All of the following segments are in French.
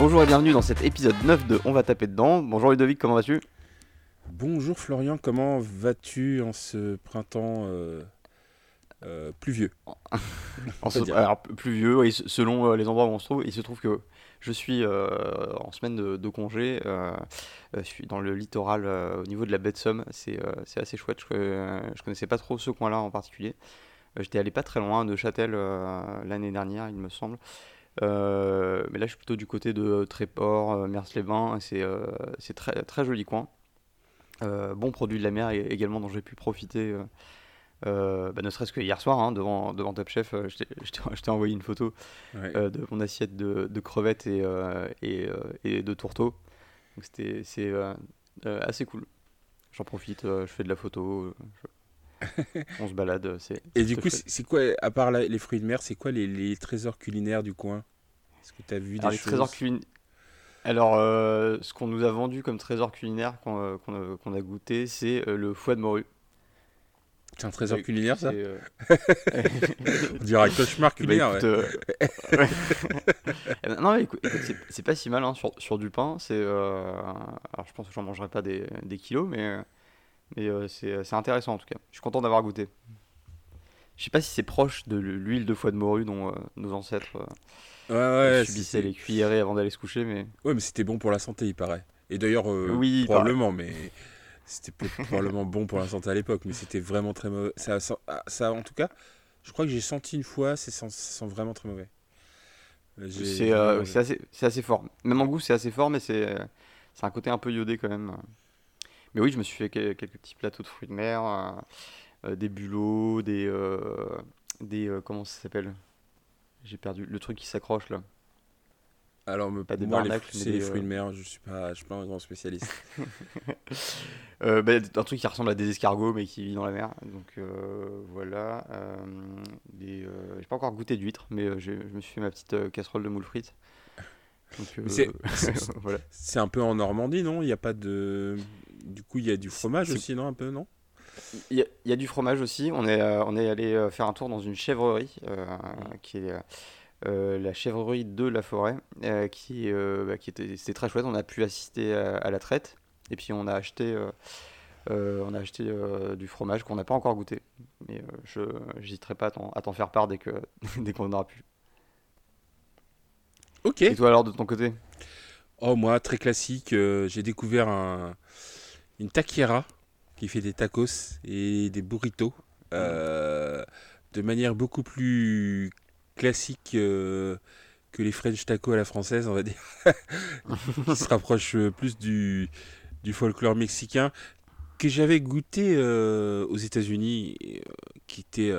Bonjour et bienvenue dans cet épisode 9 de On va taper dedans. Bonjour Ludovic, comment vas-tu? Bonjour Florian, comment vas-tu en ce printemps euh, euh, pluvieux? En ce- alors, pluvieux, oui, selon euh, les endroits où on se trouve. Il se trouve que je suis en semaine de, de congé. je suis dans le littoral au niveau de la baie de Somme. C'est assez chouette. Je, je connaissais pas trop ce coin-là en particulier. J'étais allé pas très loin de Châtel l'année dernière, il me semble. Euh, mais là, je suis plutôt du côté de Tréport, euh, Mers-les-Bains. C'est euh, c'est très, très joli coin. Bon produit de la mer également dont j'ai pu profiter. euh, bah, ne serait-ce que hier soir, hein, devant, devant Top Chef, euh, je t'ai- envoyé une photo Ouais. euh, de mon assiette de, de crevettes et, et, et de tourteaux. Donc c'était c'est assez cool. J'en profite, je fais de la photo, je- on se balade. euh, C'est Et du coup, c'est quoi, à part la- les fruits de mer, c'est quoi les, les trésors culinaires du coin? Est-ce que tu as vu Alors, des les choses? trésors culinaires. Alors, euh, ce qu'on nous a vendu comme trésor culinaire qu'on euh, qu'on a, qu'on a goûté, c'est euh, le foie de morue. C'est un trésor culinaire, ça? On dirait un cauchemar Bah, culinaire, écoute, ouais. ouais. Eh ben, non, mais écoute, écoute, c'est- c'est pas si mal hein, sur, sur du pain. C'est, alors, je pense que j'en mangerai pas des, des kilos, mais, mais euh, c'est c'est intéressant en tout cas. Je suis content d'avoir goûté. Je sais pas si c'est proche de l'huile de foie de morue dont euh, nos ancêtres euh, Ouais, ouais, subissaient les cuillerées avant d'aller se coucher, mais ouais, mais c'était bon pour la santé, il paraît. Et d'ailleurs, euh, Oui, probablement, mais c'était probablement bon pour la santé à l'époque, mais c'était vraiment très mauvais. Ça, ça, ça, en tout cas, je crois que j'ai senti une fois, c'est ça sent vraiment très mauvais. Euh, c'est euh, assez, assez fort. Même en goût, c'est assez fort, mais c'est euh, c'est un côté un peu iodé quand même. Mais oui, je me suis fait que- quelques petits plateaux de fruits de mer, euh, euh, des bulots, des, euh, des euh, comment ça s'appelle? J'ai perdu le truc qui s'accroche là. Alors, me- Pas des moi, les barnacles, mais les des, fruits euh, de mer, je suis pas, je suis pas un grand spécialiste. Euh, bah, un truc qui ressemble à des escargots mais qui vit dans la mer. Donc euh, voilà. euh, euh, j'ai pas encore goûté d'huîtres, mais euh, je me suis fait ma petite euh, casserole de moules frites. Euh, c'est- voilà. C'est un peu en Normandie, non? Il n'y a pas de. Du coup, il y a du fromage aussi, non Un peu, non? Il y, a- il y a du fromage aussi. On est, euh, on est allé euh, faire un tour dans une chèvrerie, euh, qui est euh, la chèvrerie de la forêt, euh, qui, bah, qui était, c'était très chouette. On a pu assister à, à la traite, et puis on a acheté, on a acheté du fromage qu'on n'a pas encore goûté. Mais je n'hésiterai pas à t'en, faire part dès que, dès qu'on aura pu. Ok. Et toi alors de ton côté? Oh, moi, très classique, j'ai découvert un... une taquiera qui fait des tacos et des burritos euh, de manière beaucoup plus classique euh, que les French tacos à la française, on va dire. qui se rapproche plus du, du folklore mexicain que j'avais goûté euh, aux États-Unis, qui était.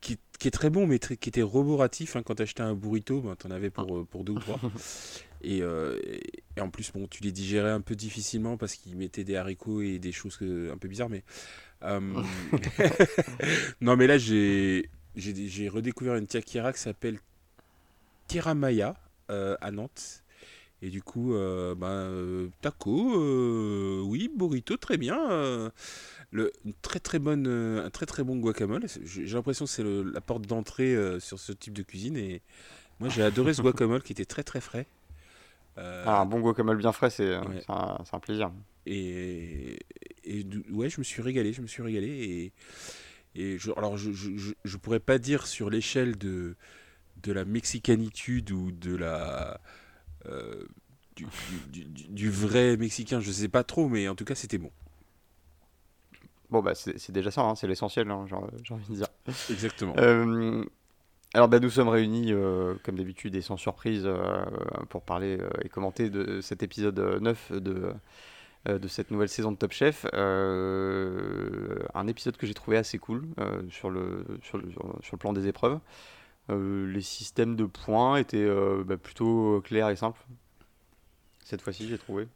qui, est très bon, mais qui était roboratif. hein. Quand tu achetais un burrito, ben, tu en avais pour, pour deux ou trois. Et, euh, et- en plus, bon, tu les digérais un peu difficilement parce qu'ils mettaient des haricots et des choses que- un peu bizarres. Mais euh, non, mais là, j'ai redécouvert une taquiera qui s'appelle Tiramaya euh, à Nantes. Et du coup, euh, ben, euh, taco, oui, burrito, très bien. le, une très très bonne, un très très bon guacamole. J'ai l'impression que c'est la porte d'entrée sur ce type de cuisine. Et moi, j'ai adoré ce guacamole qui était très très frais. Euh, Ah, un bon guacamole bien frais, c'est, Ouais. un, plaisir. et, et ouais, je me suis régalé, je me suis régalé. Et, et je, alors, je, je, je- pourrais pas dire sur l'échelle de, de la mexicanitude ou de la. euh, du, du- du- du vrai mexicain, je sais pas trop, mais en tout cas, c'était bon. Bon bah c'est, déjà ça, hein, c'est l'essentiel, hein, j'ai j'ai envie de dire. Exactement. Euh, alors bah, nous sommes réunis euh, comme d'habitude et sans surprise euh, pour parler euh, et commenter de cet épisode euh, 9 de, de cette nouvelle saison de Top Chef. Un épisode que j'ai trouvé assez cool sur, le, sur, le, sur, le plan des épreuves. Les systèmes de points étaient bah, plutôt clairs et simples. Cette fois-ci j'ai trouvé.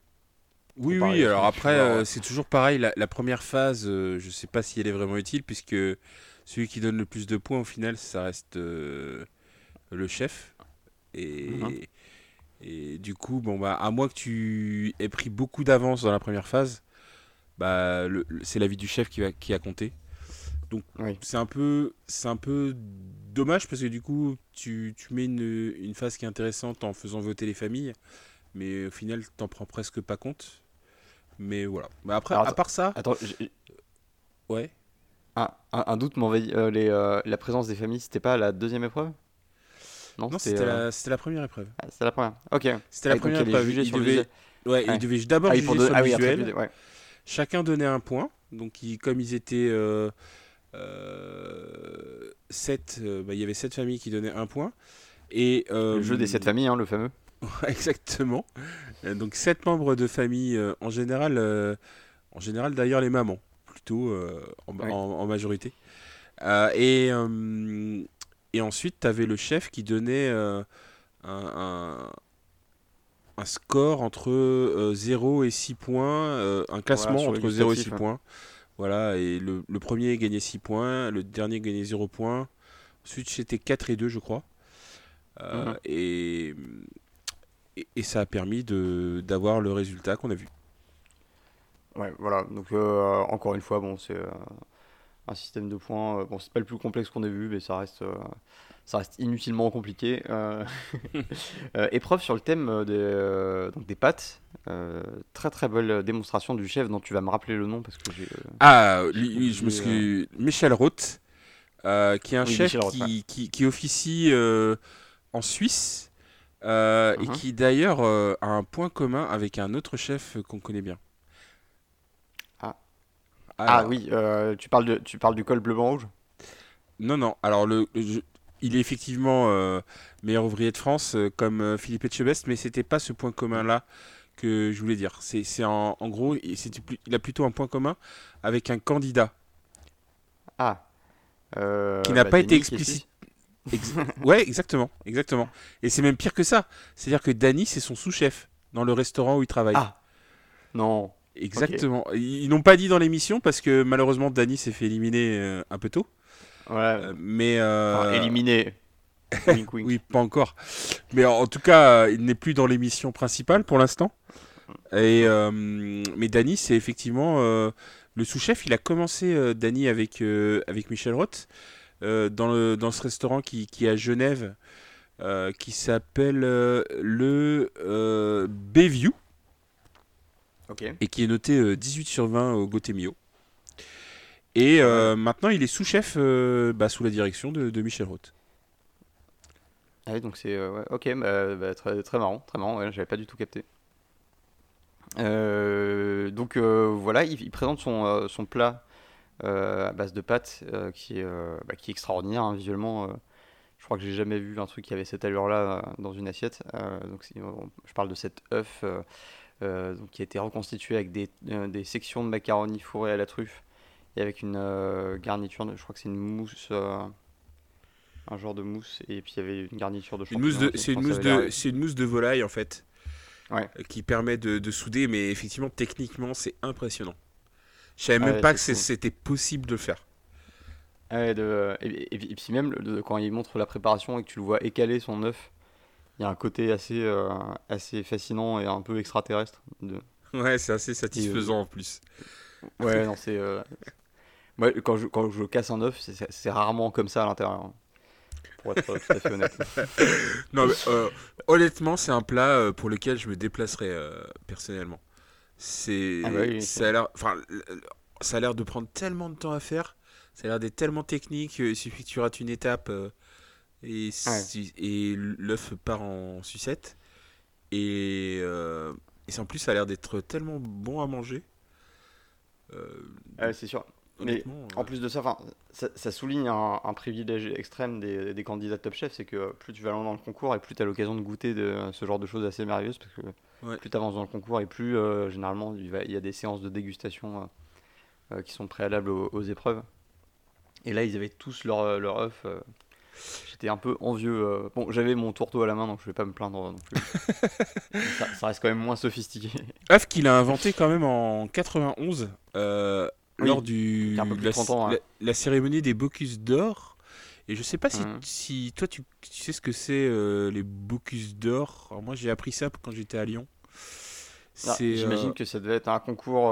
Oui, oui, alors après, c'est toujours pareil. La, la première phase, je sais pas si elle est vraiment utile, puisque celui qui donne le plus de points au final, ça reste euh, le chef. Et, Mhm. et du coup, bon, bah, à moins que tu aies pris beaucoup d'avance dans la première phase, bah, c'est l'avis du chef qui, va, qui a compté. Donc c'est un peu c'est un peu dommage parce que du coup tu, tu mets une, une, phase qui est intéressante en faisant voter les familles, mais au final t'en prends presque pas compte. Mais voilà. Mais après, à part ça. Attends, ouais. Un, un, doute m'envahit. Euh, euh, la présence des familles, c'était pas la deuxième épreuve? Non, c'était la, la, première épreuve. Ah, c'était la première. Ok. C'était la première épreuve. Il devait, ouais, il devait d'abord ah, juger sur ah, visuel. ouais. Chacun donnait un point. Donc, comme ils étaient euh, euh, 7, euh, bah, il y avait 7 familles qui donnaient un point. Et, le jeu des 7 familles, hein, le fameux. Exactement. Donc 7 membres de famille, en général, en général d'ailleurs les mamans, plutôt en, majorité. et, et ensuite, tu avais le chef qui donnait un, un score entre 0 euh, et 6 points, euh, un classement entre 0 et 6 hein. points. Voilà, et le, premier gagnait 6 points, le dernier gagnait 0 points. Ensuite, c'était 4 et 2, je crois. Euh, mhm. et, et, ça a permis d'avoir le résultat qu'on a vu. Ouais, voilà. Donc, encore une fois, bon, c'est un système de points. bon, c'est pas le plus complexe qu'on ait vu, mais ça reste ça reste inutilement compliqué. Euh, euh, épreuve sur le thème euh, des, donc des pâtes. très très belle démonstration du chef dont tu vas me rappeler le nom parce que j'ai. Ah, je me suis. Michel Roth, qui est un chef qui, qui, officie en Suisse et uh-huh. qui d'ailleurs a un point commun avec un autre chef qu'on connaît bien. Ah, ah oui, tu, parles de, tu parles du col bleu-blanc-rouge non, non. Alors, le, il est effectivement euh, meilleur ouvrier de France euh, comme euh, Philippe Etchebest, mais c'était pas ce point commun-là que je voulais dire. C'est en, en, gros, il a plutôt un point commun avec un candidat. Ah. qui n'a bah, pas été explicite. ouais, exactement, exactement. Et c'est même pire que ça. C'est-à-dire que Danny, c'est son sous-chef dans le restaurant où il travaille. Ah. Non. Exactement. Ils n'ont pas dit dans l'émission parce que malheureusement Danny s'est fait éliminer un peu tôt. Ouais. Euh, mais euh, éliminé. oui, pas encore. Mais en tout cas, il n'est plus dans l'émission principale pour l'instant. Et euh, mais Dany, c'est effectivement le sous-chef. Il a commencé Dany avec avec Michel Roth dans le dans ce restaurant qui, qui est à Genève, qui s'appelle le Bayview. Et qui est noté 18 sur 20 au Gotemio. Et euh, maintenant, il est sous-chef euh, bah, sous la direction de, Michel Roth. Ah oui, donc c'est. Euh, ok, bah, bah, très, très marrant, très marrant, j'avais pas du tout capté. donc voilà, il, présente son, son plat à base de pâtes qui, est, qui est extraordinaire hein, visuellement. je crois que j'ai jamais vu un truc qui avait cette allure-là dans une assiette. donc je parle de cet œuf donc, qui a été reconstitué avec des, des sections de macaroni fourrées à la truffe et avec une euh, garniture, je crois que c'est une mousse, euh, un genre de mousse, et puis il y avait une garniture de C'est une mousse de, c'est une mousse de, c'est une mousse de volaille en fait, ouais. Euh, qui permet de, de, souder, mais effectivement techniquement c'est impressionnant. Je savais même pas que c'était possible de le faire. Ah de, et, puis même quand il montre la préparation et que tu le vois écaler son œuf, il y a un côté assez, assez fascinant et un peu extraterrestre. De... Ouais, c'est assez satisfaisant en plus. Ouais, non, c'est. Moi, quand je, quand je casse un œuf, c'est rarement comme ça à l'intérieur. Hein, pour être tout à fait honnête. non, mais, euh, honnêtement, c'est un plat euh, pour lequel je me déplacerai euh, personnellement. C'est. Ah bah ça a l'air. Enfin, ça a l'air de prendre tellement de temps à faire. Ça a l'air d'être tellement technique. Il suffit que tu rates une étape et, et l'œuf part en sucette. Et, et en plus, ça a l'air d'être tellement bon à manger. c'est sûr. Mais en plus de ça, ça, ça souligne un, privilège extrême des, des, candidats Top Chef, c'est que plus tu vas loin dans le concours et plus tu as l'occasion de goûter de, ce genre de choses assez merveilleuses, parce que plus tu avances dans le concours et plus euh, généralement il, va, il, y a des séances de dégustation euh, euh, qui sont préalables aux, épreuves. Et là, ils avaient tous leur, leur œuf. J'étais un peu envieux. Bon, j'avais mon tourteau à la main, donc je vais pas me plaindre non plus. ça, ça, reste quand même moins sophistiqué. œuf qu'il a inventé quand même en 91 lors du la, cérémonie des Bocuse d'or. Et je sais pas si, mmh. si toi tu, sais ce que c'est euh, les Bocuse d'or. moi j'ai appris ça quand j'étais à Lyon. Ah, j'imagine que ça devait être un concours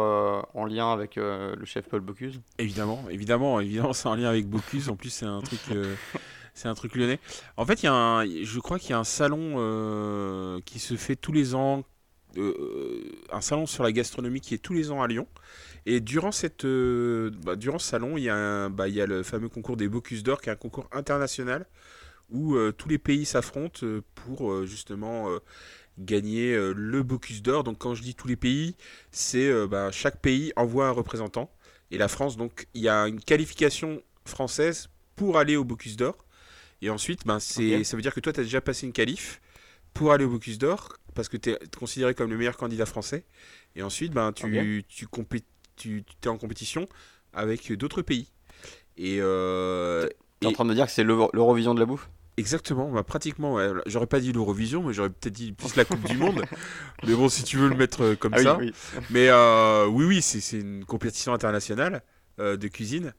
en lien avec le chef Paul Bocuse. Évidemment, évidemment, évidemment, c'est en lien avec Bocuse. En plus, c'est un truc, c'est un truc lyonnais. En fait, il y a un, je crois qu'il y a un salon qui se fait tous les ans, un salon sur la gastronomie qui est tous les ans à Lyon. Et durant, euh, bah, durant ce salon, il y, a bah, il y a le fameux concours des Bocuse d'Or, qui est un concours international où euh, tous les pays s'affrontent euh, pour justement gagner le Bocuse d'Or. Donc quand je dis tous les pays, c'est bah, chaque pays envoie un représentant. Et la France, donc il y a une qualification française pour aller au Bocuse d'Or. Et ensuite, ben, c'est, ça veut dire que toi, tu as déjà passé une qualif pour aller au Bocuse d'Or, parce que tu es considéré comme le meilleur candidat français. Et ensuite, ben, tu, tu, compé tu, es en compétition avec d'autres pays. Et euh, tu es en train de me dire que c'est l'Eurovision de la bouffe? Exactement, bah pratiquement. J'aurais pas dit l'Eurovision, mais j'aurais peut-être dit plus la Coupe du Monde. Mais bon, si tu veux le mettre euh, comme ah ça. Oui, Mais euh, oui, oui, c'est une compétition internationale euh, de cuisine.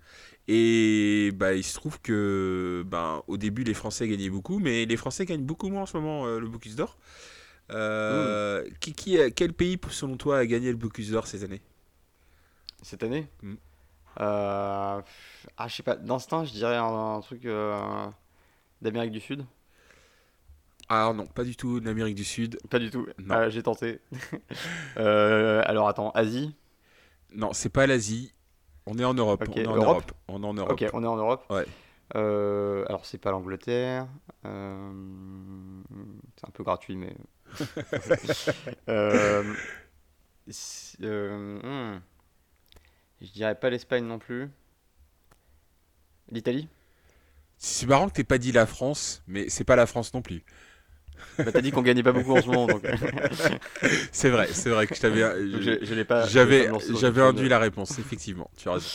Et bah, il se trouve que bah, au début, les Français gagnaient beaucoup, mais les Français gagnent beaucoup moins en ce moment le Bocuse d'Or. Qui, qui, quel pays, selon toi, a gagné le Bocuse d'Or cette année cette année? Mm. euh, Ah, je sais pas, d'instinct, je dirais un, truc euh, d'Amérique du Sud. Ah non, pas du tout d'Amérique du Sud. Pas du tout. J'ai tenté. Euh, alors attends, Asie? Non, c'est pas l'Asie. On est en Europe. on est en Europe. On est en Europe. Ok, on est en Europe. Ouais. alors c'est pas l'Angleterre. c'est un peu gratuit, mais. Hmm. Je dirais pas l'Espagne non plus. L'Italie? C'est marrant que t'aies pas dit la France, mais c'est pas la France non plus. Bah, t'as dit qu'on gagnait pas beaucoup en ce moment, c'est vrai, c'est vrai que je t'avais. Je, pas. J'avais, j'avais induit la réponse, effectivement. Tu as raison.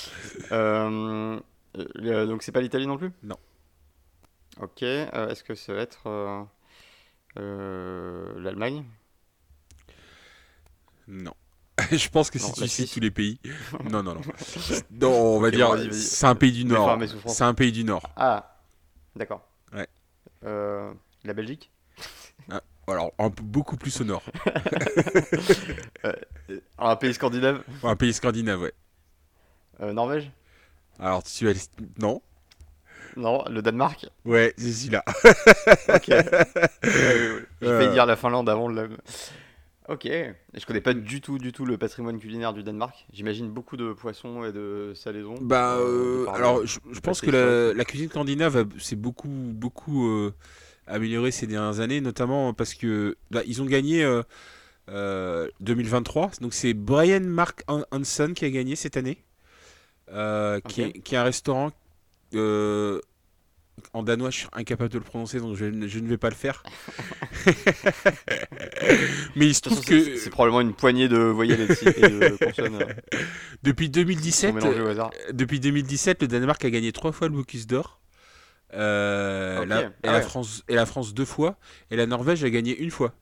Euh, euh, donc c'est pas l'Italie non plus? Non. Ok. Euh, est-ce que ça va être l'Allemagne? Non. je pense que si tu cites tous les pays. Non, non, non. non on va dire, c'est un pays du Nord. C'est un pays du Nord. Ah, d'accord. Ouais. Euh, la Belgique? Alors, un, beaucoup plus au nord. Euh, un pays scandinave? Un pays scandinave, ouais. Euh, Norvège? Alors, tu as. Non. Non, le Danemark? Ouais, c'est celui-là. ok. Je vais dire la Finlande avant le. Ok, je connais pas du tout, du tout le patrimoine culinaire du Danemark. J'imagine beaucoup de poissons et de salaisons. Bah, euh, euh, alors, je, pense que la, cuisine scandinave s'est beaucoup, beaucoup euh, améliorée ces dernières années, notamment parce que bah, ils ont gagné 2023. Donc c'est Brian Mark Hansen qui a gagné cette année, qui, est, qui, est, un restaurant en danois, je suis incapable de le prononcer, donc je, ne vais pas le faire. Mais il se trouve que. C'est probablement une poignée de voyelles et de consonnes. Euh, depuis 2017, depuis 2017, le Danemark a gagné trois fois le Bocuse d'Or. Euh, la, et, ah la France, et la France deux fois. Et la Norvège a gagné une fois.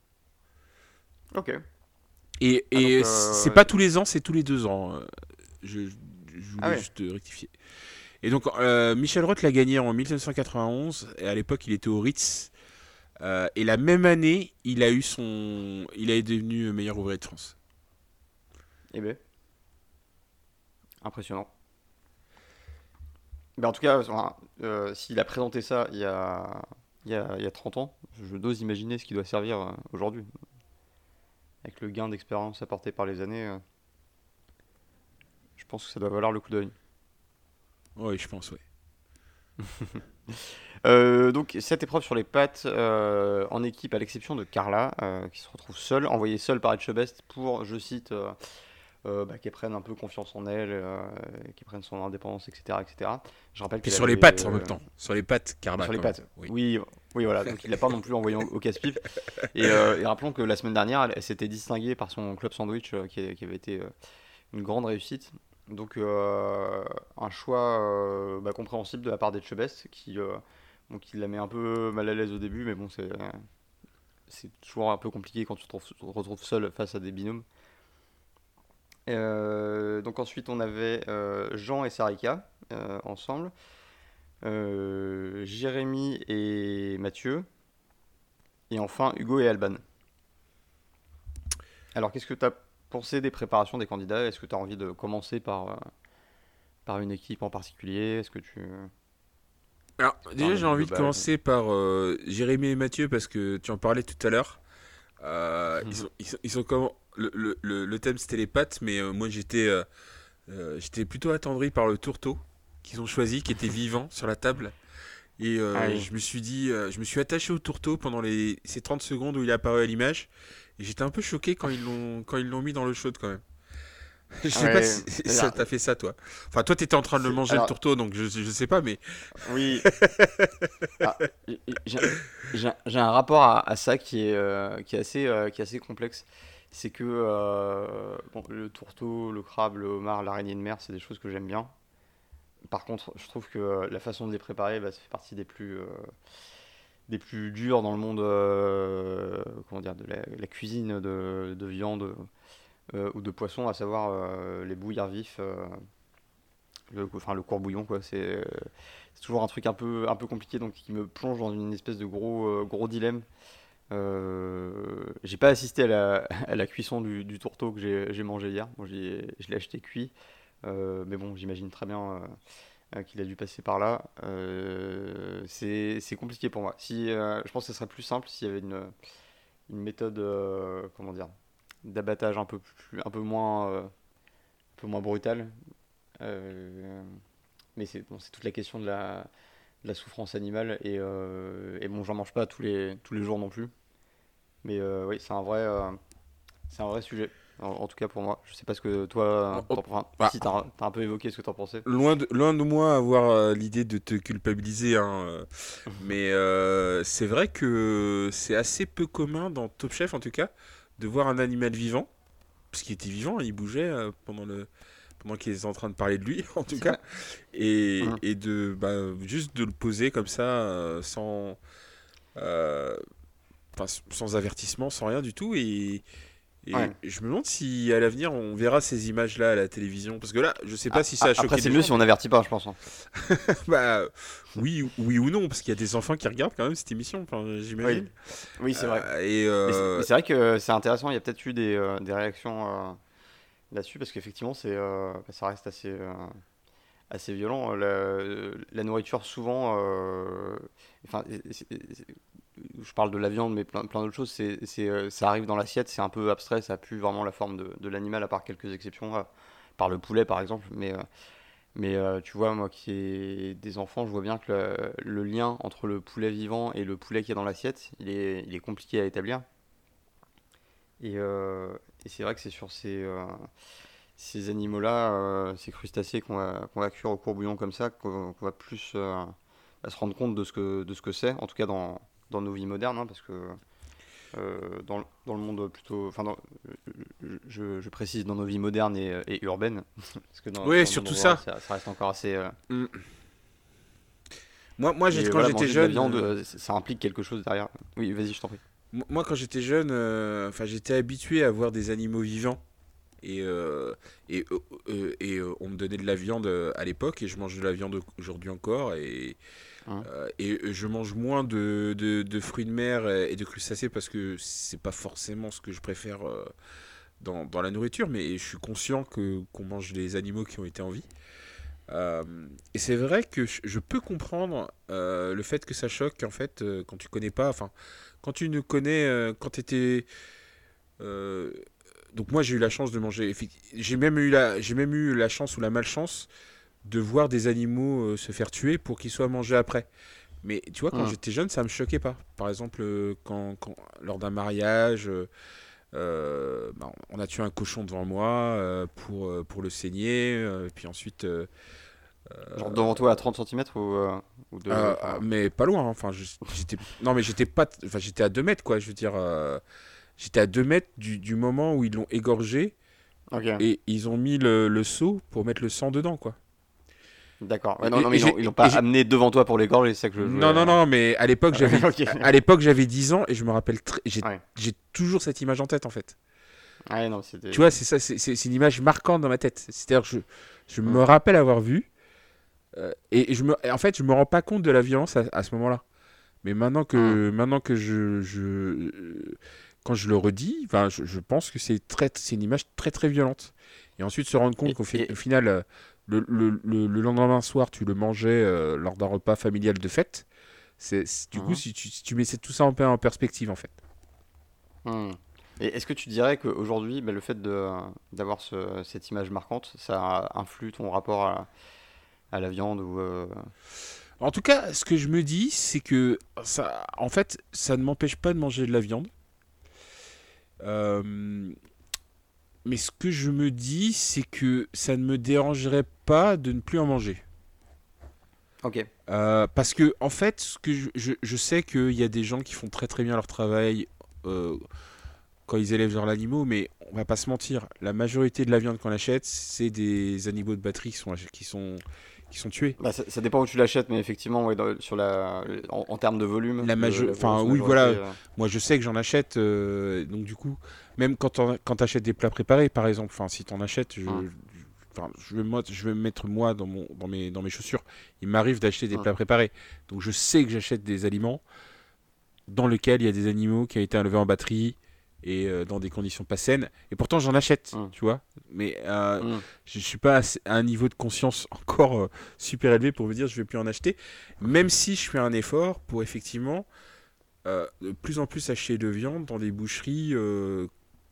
Ok. Et, et ah, c'est pas tous les ans, c'est tous les deux ans. Euh, je, je voulais ah juste rectifier. Et donc, euh, Michel Roth l'a gagné en 1991, et à l'époque, il était au Ritz. Et la même année, il a eu son, il est devenu meilleur ouvrier de France. Eh ben, impressionnant. Ben, en tout cas, euh, s'il a présenté ça il y a, il y a, il y a 30 ans, je n'ose imaginer ce qui doit servir aujourd'hui. Avec le gain d'expérience apporté par les années, je pense que ça doit valoir le coup d'œil. Oui, je pense, oui. Euh, donc cette épreuve sur les pattes euh, en équipe à l'exception de Carla euh, qui se retrouve seule, envoyée seule par Etchebest pour, je cite, bah, qu'elle prenne un peu confiance en elle, qu'elle prenne son indépendance, etc. etc. Je rappelle Puis sur les pattes en même temps, sur les pattes Carla. Sur les pattes, oui. oui. voilà, donc il l'a pas non plus envoyé au casse-pipe. Et, rappelons que la semaine dernière, elle, s'était distinguée par son club sandwich qui, qui, avait été une grande réussite. Donc euh, un choix euh, bah, compréhensible de la part d'Etchebest qui, euh, qui la met un peu mal à l'aise au début, mais bon c'est c'est toujours un peu compliqué quand tu te retrouves seul face à des binômes. Donc ensuite on avait Jean et Sarika ensemble, Jérémy et Mathieu, et enfin Hugo et Alban. Alors, qu'est-ce que tu as pensé des préparations des candidats? Est-ce que tu as envie de commencer par, euh, par une équipe en particulier? Est-ce que tu. Alors, déjà, j'ai envie de commencer par euh, Jérémy et Mathieu parce que tu en parlais tout à l'heure. Euh, ils, sont, ils, sont, comme. Le, le, le, thème c'était les pattes, mais moi j'étais j'étais plutôt attendri par le tourteau qu'ils ont choisi, qui était vivant sur la table. Et ah je me suis dit, je me suis attaché au tourteau pendant les, ces 30 secondes où il est apparu à l'image. Et j'étais un peu choqué quand ils l'ont quand ils l'ont mis dans le chaud quand même. je sais pas si ça t'a fait ça toi. Enfin toi t'étais en train de le manger le tourteau donc je, je sais pas mais. Oui. Ah, j'ai un rapport à, ça qui est euh, qui est assez euh, qui est assez complexe. C'est que euh, le tourteau, le crabe, le homard, l'araignée de mer, c'est des choses que j'aime bien. Par contre, je trouve que la façon de les préparer, bah, ça fait partie des plus des plus durs dans le monde euh, comment dire, de la, cuisine de, de viande euh, ou de poisson, à savoir euh, les bouillards vifs, le, enfin, le courbouillon. Quoi. C'est, c'est toujours un truc un peu, un peu compliqué donc qui me plonge dans une espèce de gros, gros dilemme. J'ai pas assisté à la, cuisson du, tourteau que j'ai, mangé hier. Bon, je l'ai acheté cuit. mais bon, j'imagine très bien euh, qu'il a dû passer par là. Euh, c'est compliqué pour moi. Si, euh, je pense que ce serait plus simple s'il y avait une, méthode comment d'abattage un peu, un peu moins, un peu moins brutale. mais c'est bon, toute la question de la, souffrance animale. Et, et bon, j'en mange pas tous les, tous les jours non plus. Mais oui, c'est un, vrai c'est un vrai sujet. En, tout cas pour moi. Je sais pas ce que toi, oh, oh, bah, si t'as as un peu évoqué ce que t'en pensais. Loin de, loin de moi avoir euh, l'idée de te culpabiliser, hein, euh, mais euh, c'est vrai que c'est assez peu commun dans Top Chef en tout cas de voir un animal vivant, parce qu'il était vivant, il bougeait pendant le pendant qu'ils étaient en train de parler de lui en tout cas, et, mmh. et de bah, juste de le poser comme ça sans sans avertissement, sans rien du tout et et je me demande si à l'avenir on verra ces images-là à la télévision. Parce que là, je sais pas si ça a choqué. Après, c'est mieux si on n'avertit pas, je pense. Hein. bah, oui, oui ou non, parce qu'il y a des enfants qui regardent quand même cette émission, j'imagine. Oui, c'est vrai. Euh, et euh, C'est vrai que c'est intéressant, il y a peut-être eu des, euh, des réactions là-dessus, parce qu'effectivement, bah, ça reste assez, assez violent. La, la nourriture, souvent. Enfin, je parle de la viande, mais plein, plein d'autres choses, c'est, euh, ça arrive dans l'assiette, c'est un peu abstrait, ça a plus vraiment la forme de, l'animal, à part quelques exceptions, euh, par le poulet par exemple. Mais, euh, mais tu vois, moi qui ai des enfants, je vois bien que le, lien entre le poulet vivant et le poulet qui est dans l'assiette, il est, il est compliqué à établir. Et, et c'est vrai que c'est sur ces, ces animaux-là, ces crustacés qu'on va, qu'on va cuire au courbouillon comme ça, qu'on, va plus se rendre compte de ce que, de ce que c'est, en tout cas dans dans nos vies modernes, hein, parce que euh, dans, dans, le monde plutôt. Enfin, je, je, précise dans nos vies modernes et, et urbaines. parce que dans, oui, surtout ça. ça. reste encore assez. Euh, mm. Moi, moi quand j'étais jeune. Viande, euh, ça implique quelque chose derrière. Oui, vas-y, je t'en prie. Moi, quand j'étais jeune, enfin, j'étais habitué à voir des animaux vivants. Et, et, et on me donnait de la viande à l'époque, et je mange de la viande aujourd'hui encore. Et, Hein. Euh, et je mange moins de, de, fruits de mer et de crustacés parce que c'est pas forcément ce que je préfère euh, dans, dans, la nourriture, mais je suis conscient que qu'on mange des animaux qui ont été en vie. Euh, et c'est vrai que je, peux comprendre le fait que ça choque en fait quand tu connais pas, enfin quand tu ne connais, quand tu étais donc moi j'ai eu la chance de manger, j'ai même eu la, j'ai même eu la chance ou la malchance de voir des animaux euh, se faire tuer pour qu'ils soient mangés après. Mais tu vois, quand hmm. j'étais jeune, ça me choquait pas. Par exemple, euh, quand, lors d'un mariage, euh, bah, on a tué un cochon devant moi pour, pour le saigner, puis ensuite. Genre devant toi à 30 cm ou, ou Mais pas loin. Hein. Enfin, j'étais. non, mais j'étais pas. Enfin, j'étais à 2 mètres, quoi. Je veux dire, j'étais à 2 mètres du, du, moment où ils l'ont égorgé. Et ils ont mis le, le seau pour mettre le sang dedans, quoi. D'accord. non, non, mais ils l'ont pas amené devant toi pour l'égorger, c'est ça que je. Non, non, non, mais à l'époque j'avais, à l'époque j'avais 10 ans et je me rappelle, très... j'ai, toujours cette image en tête en fait. Ouais, non, tu vois, c'est ça, c'est, une image marquante dans ma tête. C'est-à-dire que je, je me rappelle avoir vu euh, et, je me, en fait, je me rends pas compte de la violence à, ce moment-là. Mais maintenant que, maintenant que je, je quand je le redis, je, je pense que c'est très, c'est une image très très violente. Et ensuite se rendre compte qu'au final, euh, le, le, le, lendemain soir, tu le mangeais euh, lors d'un repas familial de fête. C'est, du coup, mhm. si tu, si tu mets tout ça en, en perspective, en fait. Hmm. Et est-ce que tu dirais qu'aujourd'hui, bah, le fait d'avoir ce, cette image marquante, ça influe ton rapport à, à la viande ou euh, En tout cas, ce que je me dis, c'est que ça, en fait, ça ne m'empêche pas de manger de la viande. Euh, mais ce que je me dis, c'est que ça ne me dérangerait pas de ne plus en manger. Ok. Euh, parce que, en fait, ce que je, je, sais qu'il y a des gens qui font très très bien leur travail euh, quand ils élèvent leurs animaux, mais on va pas se mentir, la majorité de la viande qu'on achète, c'est des animaux de batterie qui sont, qui sont, qui sont tués. Bah, ça, dépend où tu l'achètes, mais effectivement, ouais, sur la, en, termes de volume. La. Enfin, oui, voilà. Euh, Moi, je sais que j'en achète, donc du coup, même quand tu achètes des plats préparés, par exemple, enfin, si tu en achètes, je, je, vais, je vais me mettre moi dans, mon, dans, mes, dans mes chaussures. Il m'arrive d'acheter des plats préparés. Donc je sais que j'achète des aliments dans lesquels il y a des animaux qui ont été élevés en batterie et euh, dans des conditions pas saines. Et pourtant j'en achète, tu vois. Mais euh, je ne suis pas à un niveau de conscience encore euh, super élevé pour me dire je vais plus en acheter. Même si je fais un effort pour effectivement de plus en plus acheter de viande dans des boucheries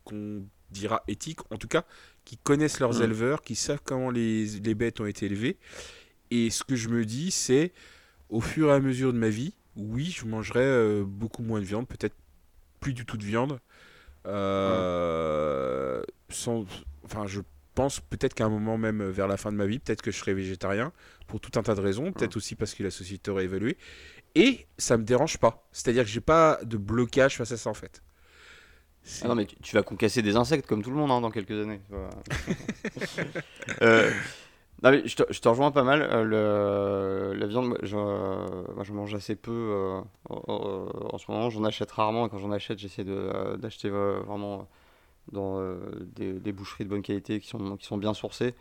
qu'on dira éthiques, en tout cas, qui connaissent leurs mm. éleveurs, qui savent comment les, les, bêtes ont été élevées. Et ce que je me dis, c'est au fur et à mesure de ma vie, oui, je mangerai euh, beaucoup moins de viande, peut-être plus du tout de viande. Euh, sans, enfin, je pense peut-être qu'à un moment même vers la fin de ma vie, peut-être que je serai végétarien pour tout un tas de raisons, peut-être mm. aussi parce que la société aurait évolué. Et ça me dérange pas. C'est-à-dire que j'ai pas de blocage face à ça en fait. Ah non, mais tu, vas concasser des insectes comme tout le monde hein, dans quelques années. euh, je, te, rejoins pas mal. Euh, le, la viande, je, moi, je mange assez peu euh, en ce moment. J'en achète rarement. Et quand j'en achète, j'essaie d'acheter vraiment dans des, boucheries de bonne qualité qui sont, qui sont bien sourcées.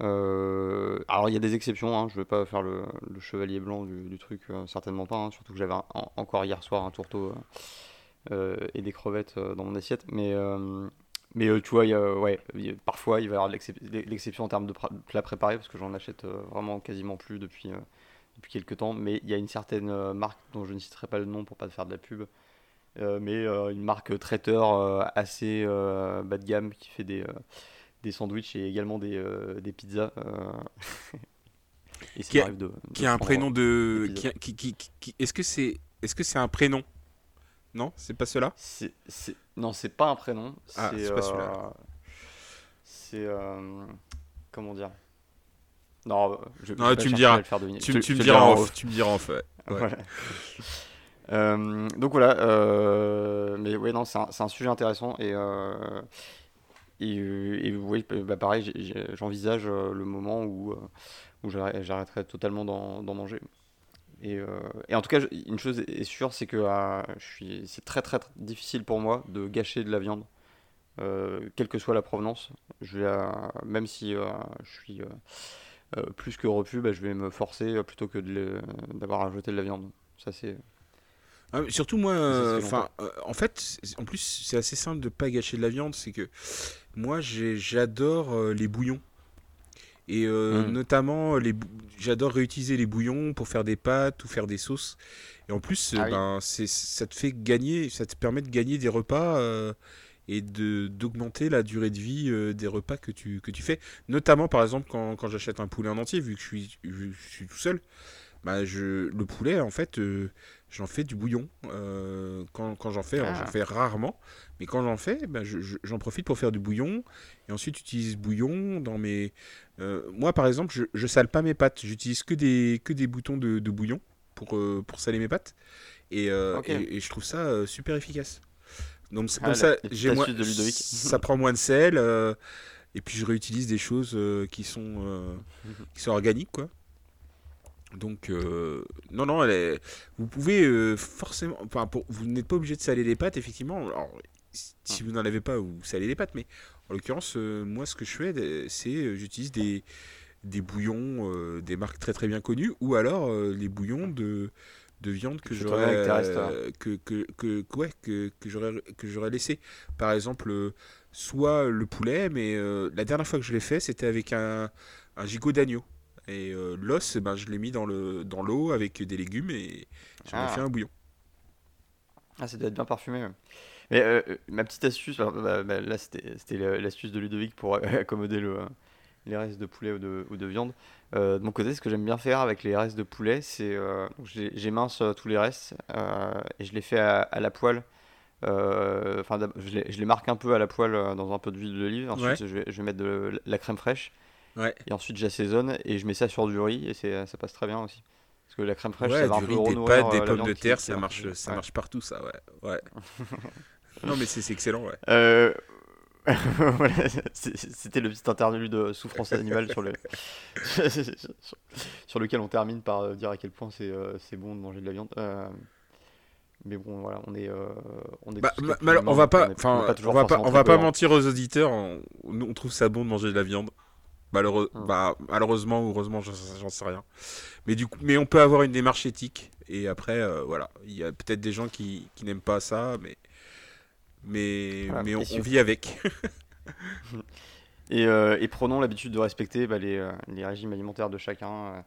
alors il y a des exceptions, hein. je ne vais pas faire le, chevalier blanc du, truc, certainement pas, hein. surtout que j'avais encore hier soir un tourteau euh, et des crevettes euh, dans mon assiette. Mais, euh, mais tu vois, y a, ouais, parfois il va y avoir l'exception en termes de plats préparés, parce que j'en achète vraiment quasiment plus depuis, depuis quelques temps. Mais il y a une certaine marque dont je ne citerai pas le nom pour pas faire de la pub. mais une marque traiteur assez bas de gamme qui fait des, des sandwichs et également des, des pizzas. et qui, a, de, qui a un prénom de. Qui, qui, qui Est-ce que c'est est -ce c'est un prénom? Non, c'est pas cela c'est, Non, c'est pas un prénom. Ah, c'est, pas celui-là. Euh, c'est. Euh, comment dire? Non, je, non tu, me diras, tu, tu, me diras en off. Tu me diras en fait. Euh, donc voilà, mais oui, non, c'est un, un, sujet intéressant et, et, et, oui, bah pareil, j'envisage le moment où, où j'arrêterai totalement d'en manger. Euh, et, en tout cas, une chose est sûre, c'est que euh, c'est très, très difficile pour moi de gâcher de la viande, euh, quelle que soit la provenance. Je même si je suis plus que repu, bah, je vais me forcer plutôt que d'avoir à jeter de la viande. Ça c'est. Ah, surtout moi, enfin, en fait, en plus c'est assez simple de pas gâcher de la viande, c'est que moi j'adore les bouillons. Et euh, mm. notamment, les j'adore réutiliser les bouillons pour faire des pâtes ou faire des sauces. Et en plus, ah ben, c'est ça te fait gagner, ça te permet de gagner des repas euh, et de d'augmenter la durée de vie euh, des repas que tu, que tu fais. Notamment, par exemple, quand, quand j'achète un poulet en entier, vu que je suis, je suis tout seul, bah, je, le poulet, en fait, j'en fais du bouillon. quand, quand j'en fais, j'en ah. fais rarement, mais quand j'en fais, bah, j'en profite pour faire du bouillon. Et ensuite, j'utilise bouillon dans mes, euh, moi, par exemple, je, je sale pas mes pâtes. J'utilise que des, que des boutons de, de bouillon pour, euh, pour saler mes pâtes. Et, euh, et, je trouve ça super efficace. Donc, c'est comme ah, ça, j'ai moins, ça prend moins de sel. et puis, je réutilise des choses qui, sont, qui sont organiques, quoi. Donc, non, non, vous pouvez forcément. Enfin, pour, vous n'êtes pas obligé de saler les pâtes, effectivement. Alors, si vous n'en avez pas, vous salez les pâtes. Mais en l'occurrence, euh, moi, ce que je fais, c'est euh, j'utilise des, des bouillons, euh, des marques très très bien connues, ou alors les bouillons de, de viande que j'aurais euh, que, que, que, ouais, que, que j'aurais que j'aurais laissé par exemple euh, soit le poulet mais euh, la dernière fois que je l'ai fait c'était avec un, un gigot d'agneau et l'os ben je l'ai mis dans le dans l'eau avec des légumes et j'en ai ah. fait un bouillon ah ça doit être bien parfumé mais ma petite astuce bah, bah, là c'était l'astuce de Ludovic pour accommoder le les restes de poulet ou de, ou de viande. Euh, de mon côté, ce que j'aime bien faire avec les restes de poulet, c'est euh, j'ai mince euh, tous les restes et je les fais à, la poêle. Enfin, je, les, je, les, marque un peu à la poêle dans un peu d'huile d'olive. Ensuite, je, vais, je, vais, mettre de la crème fraîche. Ouais. Et ensuite, j'assaisonne et je mets ça sur du riz et ça passe très bien aussi. Parce que la crème fraîche, ça va du un peu riz, des pâtes, des pommes de terre, ça marche, ça marche partout, ça, ouais. ouais. non, mais c'est excellent, ouais. C'était le petit interlude de souffrance animale sur, le... sur lequel on termine par euh, dire à quel point c'est euh, bon de manger de la viande. Euh, mais bon, voilà, on est. on, est bah, on va pas, on, va pas, on va pas mentir aux auditeurs. On, on, trouve ça bon de manger de la viande. Malheureux, hum. bah, malheureusement ou heureusement, j'en sais rien. Mais du coup, mais on peut avoir une démarche éthique. Et après, voilà, il y a peut-être des gens qui, qui n'aiment pas ça, mais mais, mais on, vit avec. et, euh, et, prenons l'habitude de respecter bah, les, euh, les, régimes alimentaires de chacun.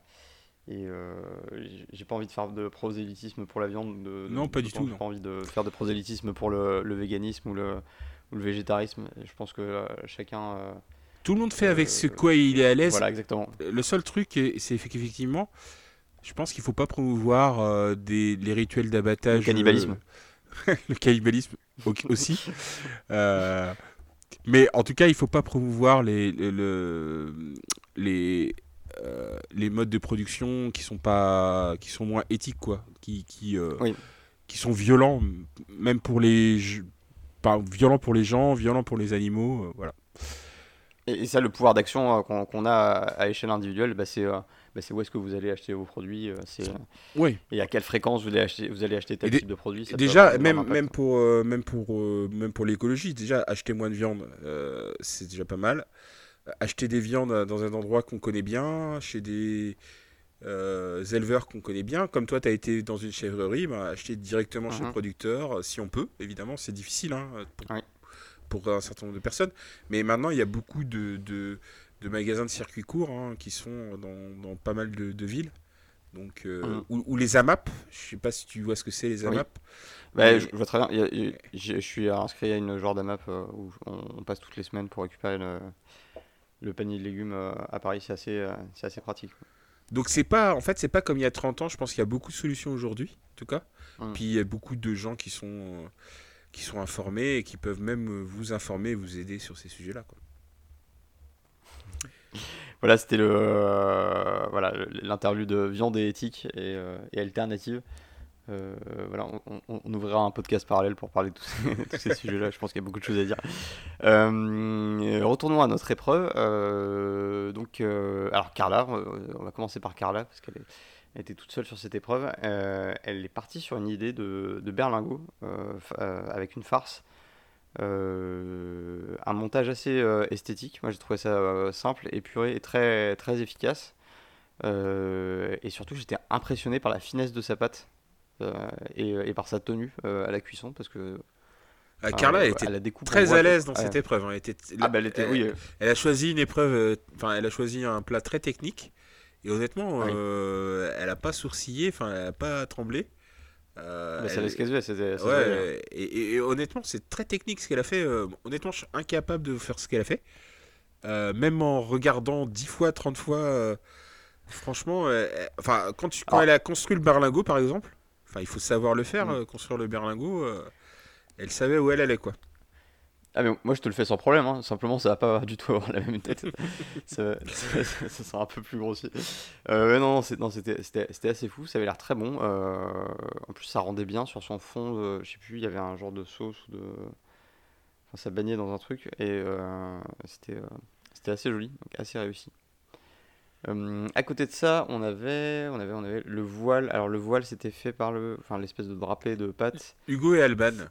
Euh, et j'ai pas envie de faire de prosélytisme pour la viande. De, non, pas du tout. J'ai pas envie de faire de prosélytisme pour le, le véganisme ou le, ou le, végétarisme. Je pense que chacun. Tout le monde fait avec ce quoi il est à l'aise. Voilà, exactement. Le seul truc, c'est qu'effectivement, je pense qu'il faut pas promouvoir des, les rituels d'abattage. Le cannibalisme. le cannibalisme aussi. Euh, mais en tout cas, il faut pas promouvoir les, les, euh, les, modes de production qui sont pas qui sont moins éthiques quoi, qui qui, euh, qui sont violents même pour les pas violents pour les gens, violents pour les animaux, voilà. Et, ça, le pouvoir d'action qu'on a à, échelle individuelle, bah, c'est bah, c'est où est-ce que vous allez acheter vos produits, euh, c'est oui. et à quelle fréquence vous allez acheter, vous allez acheter tel type de produit. déjà, même, même pour, euh, même pour, euh, même pour l'écologie, déjà acheter moins de viande, c'est déjà pas mal. Acheter des viandes dans un endroit qu'on connaît bien, chez des éleveurs qu'on connaît bien. Comme toi, tu as été dans une chèvrerie, bah, acheter directement chez le mhm. producteur, si on peut. Évidemment, c'est difficile hein, pour, pour, un certain nombre de personnes. Mais maintenant, il y a beaucoup de, de de magasins de circuit court hein, qui sont dans, pas mal de, villes. Donc, euh, mmh. ou, les AMAP, je sais pas si tu vois ce que c'est les AMAP. Bah, je, vois très bien. je suis inscrit à une genre d'AMAP euh, où on, passe toutes les semaines pour récupérer le, panier de légumes euh, à Paris. C'est assez, c'est assez pratique. Donc c'est pas, en fait, c'est pas comme il y a 30 ans. Je pense qu'il y a beaucoup de solutions aujourd'hui, en tout cas. Mmh. Puis il y a beaucoup de gens qui sont, qui sont informés et qui peuvent même vous informer et vous aider sur ces sujets-là. Voilà, c'était le euh, voilà l'interview de viande et éthique et, euh, alternative. Euh, voilà, on, ouvrira un podcast parallèle pour parler de tous ces, sujets-là. Je pense qu'il y a beaucoup de choses à dire. retournons à notre épreuve. donc, alors Carla, on va commencer par Carla parce qu'elle était toute seule sur cette épreuve. elle est partie sur une idée de, de berlingot avec une farce euh, un montage assez euh, esthétique. Moi, j'ai trouvé ça euh, simple, épuré et très, très efficace. et surtout, j'étais impressionné par la finesse de sa pâte et, par sa tenue à la cuisson parce que ah, Carla était très à l'aise dans cette épreuve. Hein. Elle, était, ah, bah, elle, était, oui, elle a choisi une épreuve, enfin, elle a choisi un plat très technique. Et honnêtement, elle n'a pas sourcillé, enfin, elle n'a pas tremblé. Euh, bah, ce qu'elle c'était. Ouais, et, honnêtement, c'est très technique ce qu'elle a fait. Euh, honnêtement, je suis incapable de faire ce qu'elle a fait. Euh, même en regardant 10 fois, 30 fois, franchement, enfin, quand, tu, quand ah. elle a construit le berlingot, par exemple, enfin, il faut savoir le faire, mm. construire le berlingot, elle savait où elle allait, quoi. Ah mais moi je te le fais sans problème, hein. simplement ça va pas du tout avoir la même tête, ça, sera un peu plus grossi. Euh, non, non c'était assez fou, ça avait l'air très bon. Euh, en plus ça rendait bien sur son fond, je sais plus, il y avait un genre de sauce ou de... Enfin ça baignait dans un truc et euh, c'était assez joli, donc assez réussi. à côté de ça, on avait, on avait, on avait le voile. Alors le voile, c'était fait par le, enfin l'espèce de drapé de pâte. Hugo et Alban.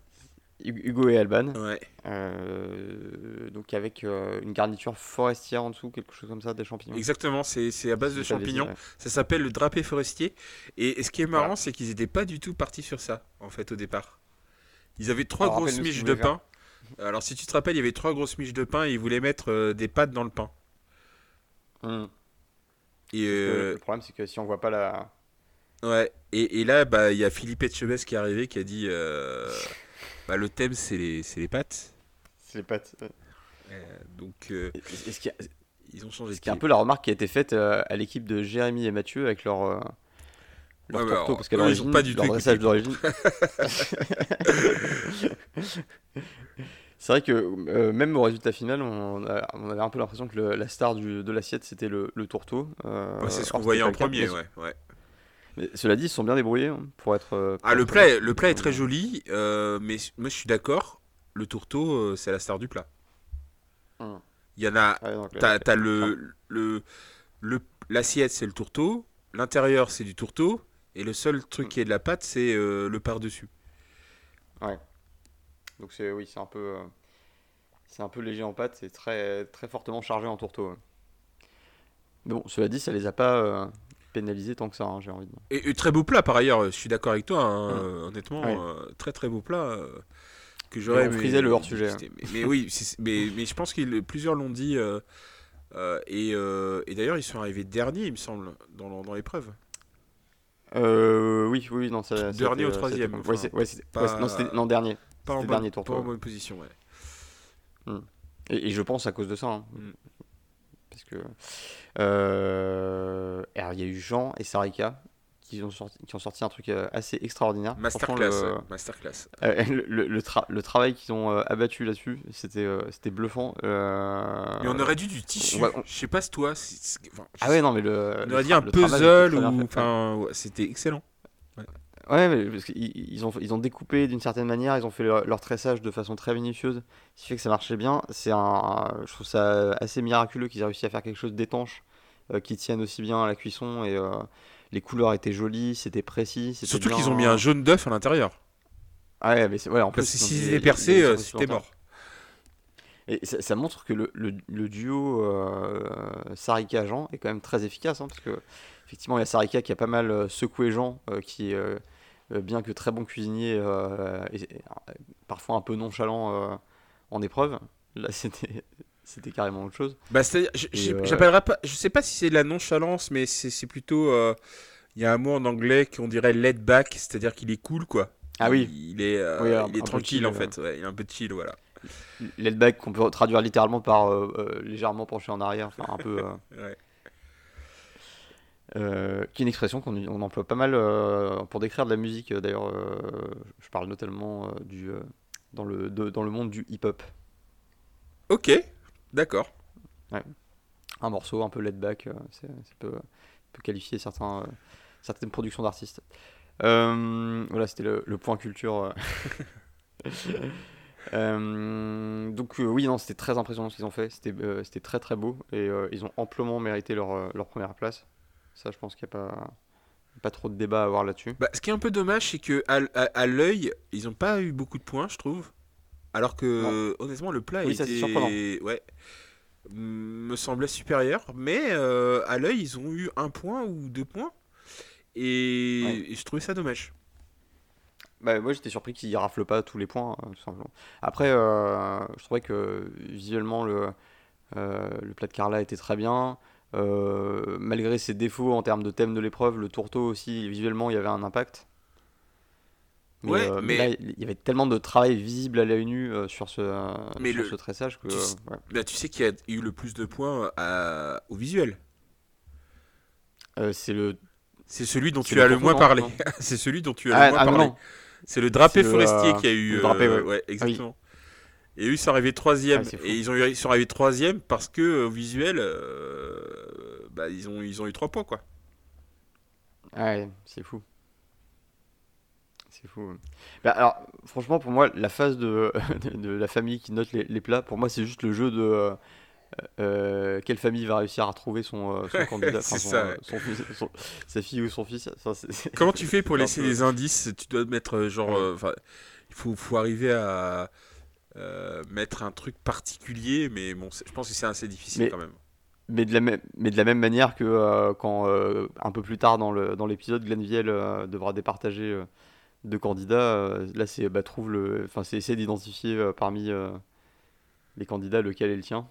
Hugo et Alban. Ouais. Euh, donc avec euh, une garniture forestière en dessous, quelque chose comme ça, des champignons. Exactement, c'est à base de champignons. ouais. Ça s'appelle le drapé forestier. Et, et ce qui est marrant, Voilà. c'est qu'ils étaient pas du tout partis sur ça, en fait, au départ. Ils avaient trois Alors, grosses miches de faire. pain. Alors, si tu te rappelles, il y avait trois grosses miches de pain et ils voulaient mettre euh, des pâtes dans le pain. Et, euh, Le problème, c'est que si on voit pas la. ouais. et, et là, bah, il y a Philippe Etchebest qui est arrivé qui a dit bah, le thème, c'est les, c'est les pâtes. C'est les pâtes. euh. Euh, donc, euh, Et- et ce est- ils ont changé ce de qui est un peu la remarque qui a été faite euh, à l'équipe de Jérémy et Mathieu avec leur. euh, leur Ouais, bah, tourteau, alors, parce qu'à l'origine, pas du tout leur dressage d'origine. C'est vrai que euh, même au résultat final, on, a- on avait un peu l'impression que le- la star du- de l'assiette c'était le, le tourteau. euh, c'est ce qu'on voyait en premier, ouais. ouais. Mais cela dit, ils se sont bien débrouillés hein, pour être. euh, pour Ah, le plat, le plat est très joli, euh, mais moi je suis d'accord, le tourteau, euh, c'est la star du plat. Hum. Il y en a, Ouais, donc, t'as euh, t'as le, le, le- l'assiette c'est le tourteau, l'intérieur c'est du tourteau, et le seul truc qui est de la pâte c'est euh, le par-dessus. Donc c'est oui, c'est un peu euh, c'est un peu léger en pâte, c'est très très fortement chargé en tourteau. ouais. Mais bon, cela dit, ça les a pas pénalisés tant que ça, hein, j'ai envie de dire. Et, et très beau plat par ailleurs, je suis d'accord avec toi, hein, euh, honnêtement, euh, très très beau plat. euh, que j'aurais frisait le hors-sujet, déguster. Mais, mais oui, c'est- mais, mais je pense que plusieurs l'ont dit, euh, et, euh, et d'ailleurs ils sont arrivés derniers, il me semble, dans, l'épreuve. Euh, oui, oui, non, ça. Dernier ou troisième, enfin, ouais, c'est- pas- ouais, c'est- non, c'était non dernier. Pas en, dernier tour, pas en bonne position, ouais. Et, et je pense à cause de ça. hein. Mm. Parce que. euh, alors, il y a eu Jean et Sarika qui ont sorti, qui ont sorti un truc euh, assez extraordinaire. Masterclass, le- ouais, masterclass. Euh, le, le- le tra- le travail qu'ils ont abattu là-dessus, c'était euh, c'était bluffant. Euh, Mais on aurait dû du tissu. va- on- Je sais pas si toi. enfin, Ah ouais, non, mais le. On aurait dit un puzzle ou. Enfin, ouais, c'était excellent. Ouais, mais parce qu'ils ils ont, ils ont découpé d'une certaine manière, ils ont fait leur, leur tressage de façon très minutieuse, ce qui fait que ça marchait bien. C'est un, je trouve ça assez miraculeux qu'ils aient réussi à faire quelque chose d'étanche, euh, qui tienne aussi bien à la cuisson et euh, les couleurs étaient jolies, c'était précis. Surtout qu'ils ont mis un jaune d'œuf à l'intérieur. Ah ouais, mais c'est- ouais, en plus. Parce que s'ils étaient percés, euh, c'était mort. Et ça, ça montre que le, le- le duo euh, Sarika-Jean est quand même très efficace, hein, parce que effectivement, il y a Sarika qui a pas mal euh, secoué Jean, euh, qui euh, euh, bien que très bon cuisinier, euh, et, euh, parfois un peu nonchalant euh, en épreuve. Là, c'était c'était carrément autre chose. Bah, je- euh, j'appellerais pas. Je sais pas si c'est de la nonchalance, mais c'est plutôt. euh, Il y a un mot en anglais qu'on dirait laid back, c'est-à-dire qu'il est cool, quoi. Ah oui, Il est, euh, Oui, il tranquille, chill, en euh. fait. Ouais, il est un peu chill, voilà. l'headback qu'on peut traduire littéralement par euh, euh, légèrement penché en arrière, enfin un peu. euh, Ouais. Euh, qui est une expression qu'on on emploie pas mal euh, pour décrire de la musique. euh, D'ailleurs, euh, je parle notamment du, dans, le, de- dans le monde du hip-hop. Ok, d'accord. Un morceau un peu laid back, c'est- ça peut, peut qualifier certains, certaines productions d'artistes. Voilà, c'était le, le point culture. euh. Donc euh, oui, non, c'était très impressionnant ce qu'ils ont fait. C'était euh, c'était très très beau et ils ont amplement mérité leur, leur première place. Ça, je pense qu'il n'y a pas, pas trop de débat à avoir là-dessus. Bah, ce qui est un peu dommage, c'est que à, à- à l'œil, ils n'ont pas eu beaucoup de points, je trouve. Alors que, honnêtement, le plat Oui, ça, était, ouais, me semblait supérieur. Mais euh, à l'œil, ils ont eu un point ou deux points. Et, Ouais. et je trouvais ça dommage. Bah, moi j'étais surpris qu'ils raflent pas tous les points, euh, tout simplement. Après, euh, je trouvais que visuellement le, euh, le plat de Carla était très bien. Euh, malgré ses défauts en termes de thème de l'épreuve, le tourteau aussi, visuellement, il y avait un impact. Mais, Ouais, euh, mais- là, il y avait tellement de travail visible à l'œil nu euh, sur, ce, Mais sur le- ce tressage que. tu sais- ouais. Là, tu sais qui a eu le plus de points à- au visuel c'est le. C'est celui dont tu le as le tourteau, moins non parlé. C'est celui dont tu as Ah, le moins ah, parlé. C'est le drapé le, forestier qui a eu. le drapé, ouais. exactement. Et eux, ils sont arrivés troisième. Ah, et ils, ont eu- ils sont arrivés troisième parce que euh, au visuel, euh, bah, ils, ont, ils ont eu trois points, quoi. Ouais, c'est fou. C'est fou. Bah, alors, franchement, pour moi, la phase de, de, de la famille qui note les, les plats, pour moi, c'est juste le jeu de euh, euh, quelle famille va réussir à retrouver son, son candidat, C'est enfin, son, ça, ouais. son fils- son- sa fille ou son fils. Enfin, Comment tu fais pour laisser les indices? Tu dois mettre genre. Ouais. il faut, faut arriver à mettre un truc particulier, mais bon, je pense que c'est assez difficile quand même. Mais de, la même, mais de la même manière que quand un peu plus tard dans l'épisode, dans Glenville devra départager deux candidats, là c'est bah, trouve le, c'est essayer d'identifier parmi les candidats lequel est le tien.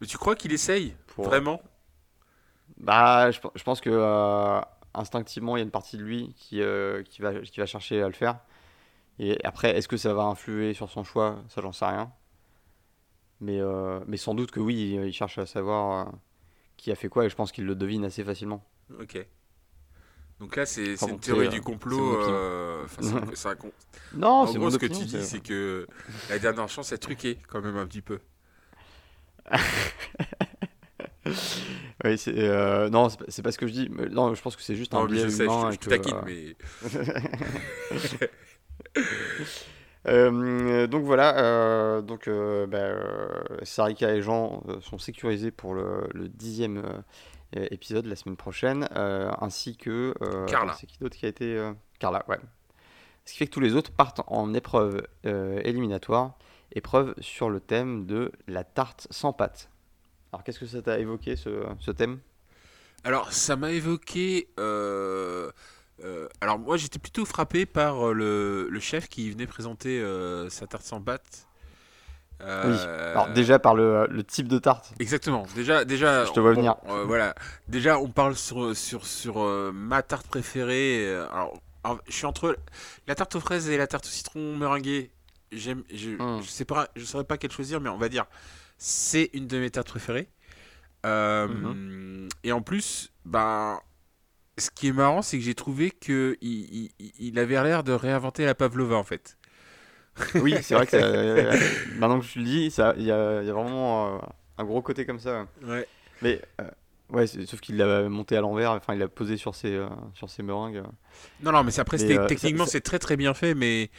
Mais tu crois qu'il essaye? Vraiment? Bah, je, je, pense que euh, instinctivement, il y a une partie de lui qui, euh, qui, va, qui va chercher à le faire. Et après, est-ce que ça va influer sur son choix? Ça, j'en sais rien. Mais, euh, mais sans doute que oui, il cherche à savoir qui a fait quoi et je pense qu'il le devine assez facilement. Ok. Donc là, c'est une théorie du complot. non, c'est gros, ce que tu dis, c'est que la dernière chance est truquée, quand même, un petit peu. oui, c'est euh, non, c'est pas ce que je dis. non, je pense que c'est juste un biais humain. Je, je, mais. Euh, donc voilà, euh, donc bah, Sarika et Jean sont sécurisés pour le, le dixième épisode la semaine prochaine, ainsi que Carla. C'est qui d'autre qui a été Carla, ouais. Ce qui fait que tous les autres partent en épreuve éliminatoire épreuve sur le thème de la tarte sans pâte. Alors qu'est-ce que ça t'a évoqué ce, thème? Alors ça m'a évoqué... Euh, euh, alors moi j'étais plutôt frappé par euh, le, chef qui venait présenter sa tarte sans pâte. Oui. Alors déjà par le, type de tarte. Exactement. Déjà, déjà. Je te vois venir. voilà. Déjà, on parle sur sur sur ma tarte préférée. Alors, je suis entre la tarte aux fraises et la tarte au citron meringuée j'aime, je, hmm. je sais pas, je saurais pas quelle choisir, mais on va dire, c'est une de mes tartes préférées. Euh, mhm. Et en plus, bah, ce qui est marrant, c'est que j'ai trouvé que il, il, avait l'air de réinventer la pavlova en fait. Oui, c'est vrai que euh, maintenant que je le dis, il y a, y a, vraiment euh, un gros côté comme ça. Ouais. Mais ouais, sauf qu'il l'a monté à l'envers, enfin il l'a posé sur ses, sur ses meringues. Non, non, mais après, techniquement, c'est très très bien fait, mais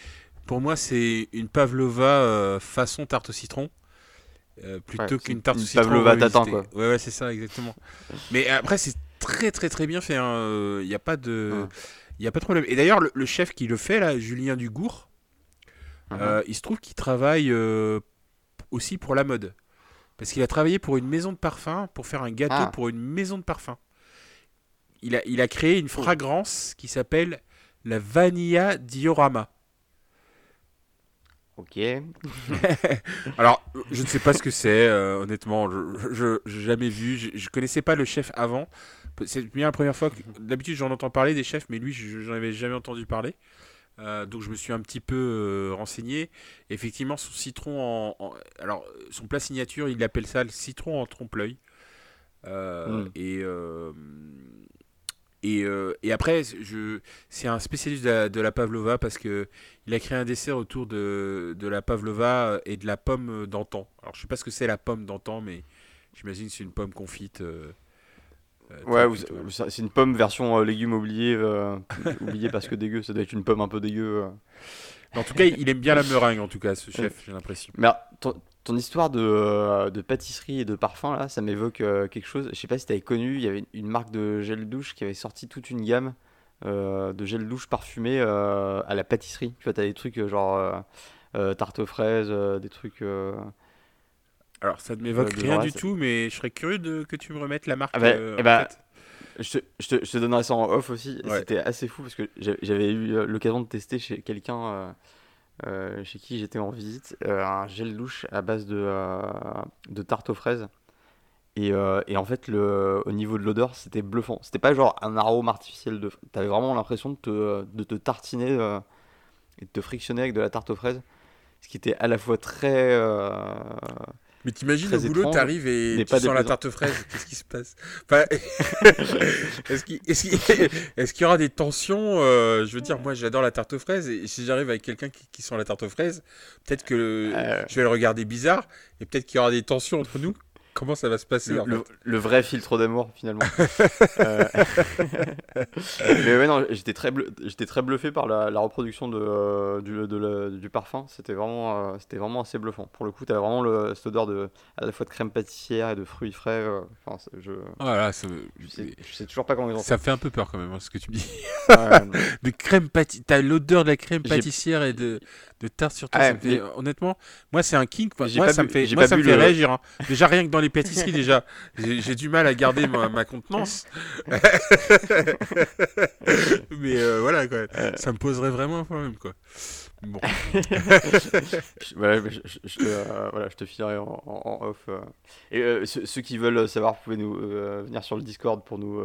pour moi, c'est une pavlova euh, façon tarte au citron. Euh, plutôt qu'une tarte au citron. Pavlova tatin, quoi. Ouais, ouais, c'est ça, exactement. Mais après, c'est très, très, très bien fait. Il hein. n'y a pas de. Il a pas de problème. Et d'ailleurs, le, chef qui le fait, là, Julien Dugour, uh-huh. euh, il se trouve qu'il travaille aussi pour la mode. Parce qu'il a travaillé pour une maison de parfum, pour faire un gâteau ah. pour une maison de parfum. Il a, il a créé une fragrance qui s'appelle la Vanilla Diorama. Ok. Alors, je ne sais pas ce que c'est, euh, honnêtement. Je n'ai jamais vu. Je, ne connaissais pas le chef avant. C'est bien la première fois. D'habitude, j'en entends parler des chefs, mais lui, je n'en avais jamais entendu parler. Euh, donc, je me suis un petit peu euh, renseigné. Effectivement, son citron en, Alors, son plat signature, il appelle ça le citron en trompe-l'œil. Hmm. Et euh, et, après, je, c'est un spécialiste de la, pavlova parce que il a créé un dessert autour de, de la pavlova et de la pomme d'antan. Alors, je sais pas ce que c'est la pomme d'antan, mais j'imagine que c'est une pomme confite. Euh, euh, ouais, c'est une pomme version légumes oubliés, oublié parce que dégueu. Ça doit être une pomme un peu dégueu. En tout cas, il aime bien la meringue, en tout cas, ce chef, j'ai l'impression. Mais ton histoire de, euh, de, pâtisserie et de parfum, là, ça m'évoque euh, quelque chose. Je sais pas si tu avais connu, il y avait une marque de gel douche qui avait sorti toute une gamme euh, de gel douche parfumé à la pâtisserie. Tu vois, tu as des trucs genre tarte aux fraises, des trucs. Alors, ça ne m'évoque rien du tout, mais je serais curieux de, que tu me remettes la marque. Ah bah, eh bah, je, te, je, te, donnerai ça en off aussi. C'était assez fou parce que j'avais eu l'occasion de tester chez quelqu'un euh, chez qui j'étais en visite, euh, un gel douche à base de, euh, de tarte aux fraises. Et, et, en fait, le, au niveau de l'odeur, c'était bluffant. C'était pas genre un arôme artificiel. De... T'avais vraiment l'impression de te, de te tartiner et de te frictionner avec de la tarte aux fraises. Ce qui était à la fois très mais t'imagines au boulot, t'arrives et tu sens la tarte fraise. Qu'est-ce qui se passe? Est-ce qu'il y aura des tensions euh, Je veux dire, moi j'adore la tarte aux fraises et si j'arrive avec quelqu'un qui, sent la tarte aux fraises, peut-être que euh. je vais le regarder bizarre et peut-être qu'il y aura des tensions entre nous. Comment ça va se passer. Le, vrai filtre d'amour, finalement. Euh, mais ouais, non, j'étais très, j'étais très bluffé par la, reproduction de, euh, du, du, parfum. C'était vraiment, euh, c'était vraiment assez bluffant. Pour le coup, tu as vraiment le, cette odeur de, à la fois de crème pâtissière et de fruits frais. Enfin, je, voilà, je, sais, toujours pas comment ils ont Ça fait un peu peur quand même, hein, ce que tu me dis. de crème pâtissière. T'as l'odeur de la crème pâtissière et de, de tarte sur toi. honnêtement, moi, c'est un kink. Moi, ça me fait, moi, ça me fait réagir. Hein. Déjà, rien que dans les pâtisseries, déjà, j'ai du mal à garder ma, contenance. Mais euh, voilà, quoi. ça me poserait vraiment un problème, quoi. Bon. voilà, je, te, euh, voilà, je te filerai en, off. Euh. Et ceux, qui veulent savoir, vous pouvez nous venir sur le Discord pour nous.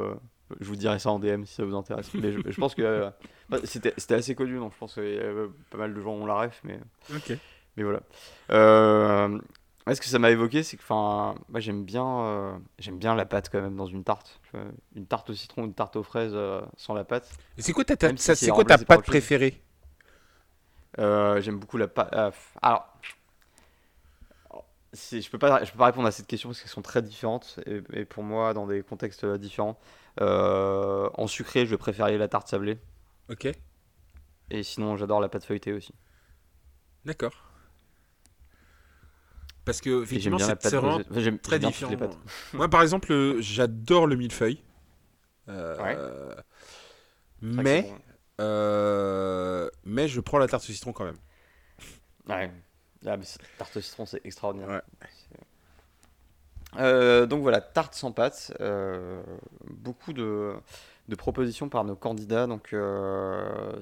je vous dirai ça en DM si ça vous intéresse. Mais je, pense que bah, c'était assez connu, donc je pense que pas mal de gens ont la ref. Mais, ok. mais voilà. Ce que ça m'a évoqué, c'est que enfin, moi j'aime bien, euh, j'aime bien la pâte quand même dans une tarte. Une tarte au citron, une tarte aux fraises euh, sans la pâte. Et c'est quoi ta, c'est quoi ta pâte préférée? Euh, J'aime beaucoup la pâte. alors, je peux pas, je peux pas répondre à cette question parce qu'elles sont très différentes et, pour moi dans des contextes différents. en sucré, je vais préférer la tarte sablée. Ok. Et sinon, j'adore la pâte feuilletée aussi. D'accord. Parce que effectivement, c'est vraiment très différent. Moi, par exemple, euh, j'adore le millefeuille. Euh, mais, euh, mais je prends la tarte au citron quand même. Ouais. La ah, tarte au citron, c'est extraordinaire. donc voilà, tarte sans pâte. beaucoup de, de, propositions par nos candidats. Donc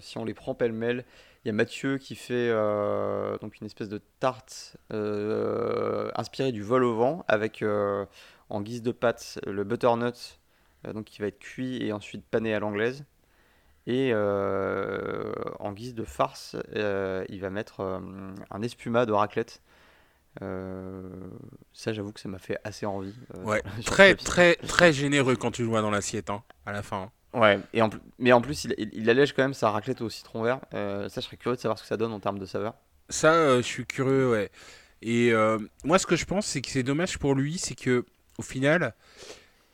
si on les prend pêle-mêle, il y a Mathieu qui fait euh, donc une espèce de tarte euh, inspirée du vol au vent avec euh, en guise de pâte le butternut donc qui va être cuit et ensuite pané à l'anglaise. Et en guise de farce, il va mettre un espumat de raclette. ça, j'avoue que ça m'a fait assez envie. ouais, très, très, très généreux quand tu le vois dans l'assiette, hein, à la fin. Hein. Ouais, et en, mais en plus, il, il, allège quand même sa raclette au citron vert. Euh, ça, je serais curieux de savoir ce que ça donne en termes de saveur. Ça, euh, je suis curieux, ouais. Et euh, moi, ce que je pense, c'est que c'est dommage pour lui, c'est que au final,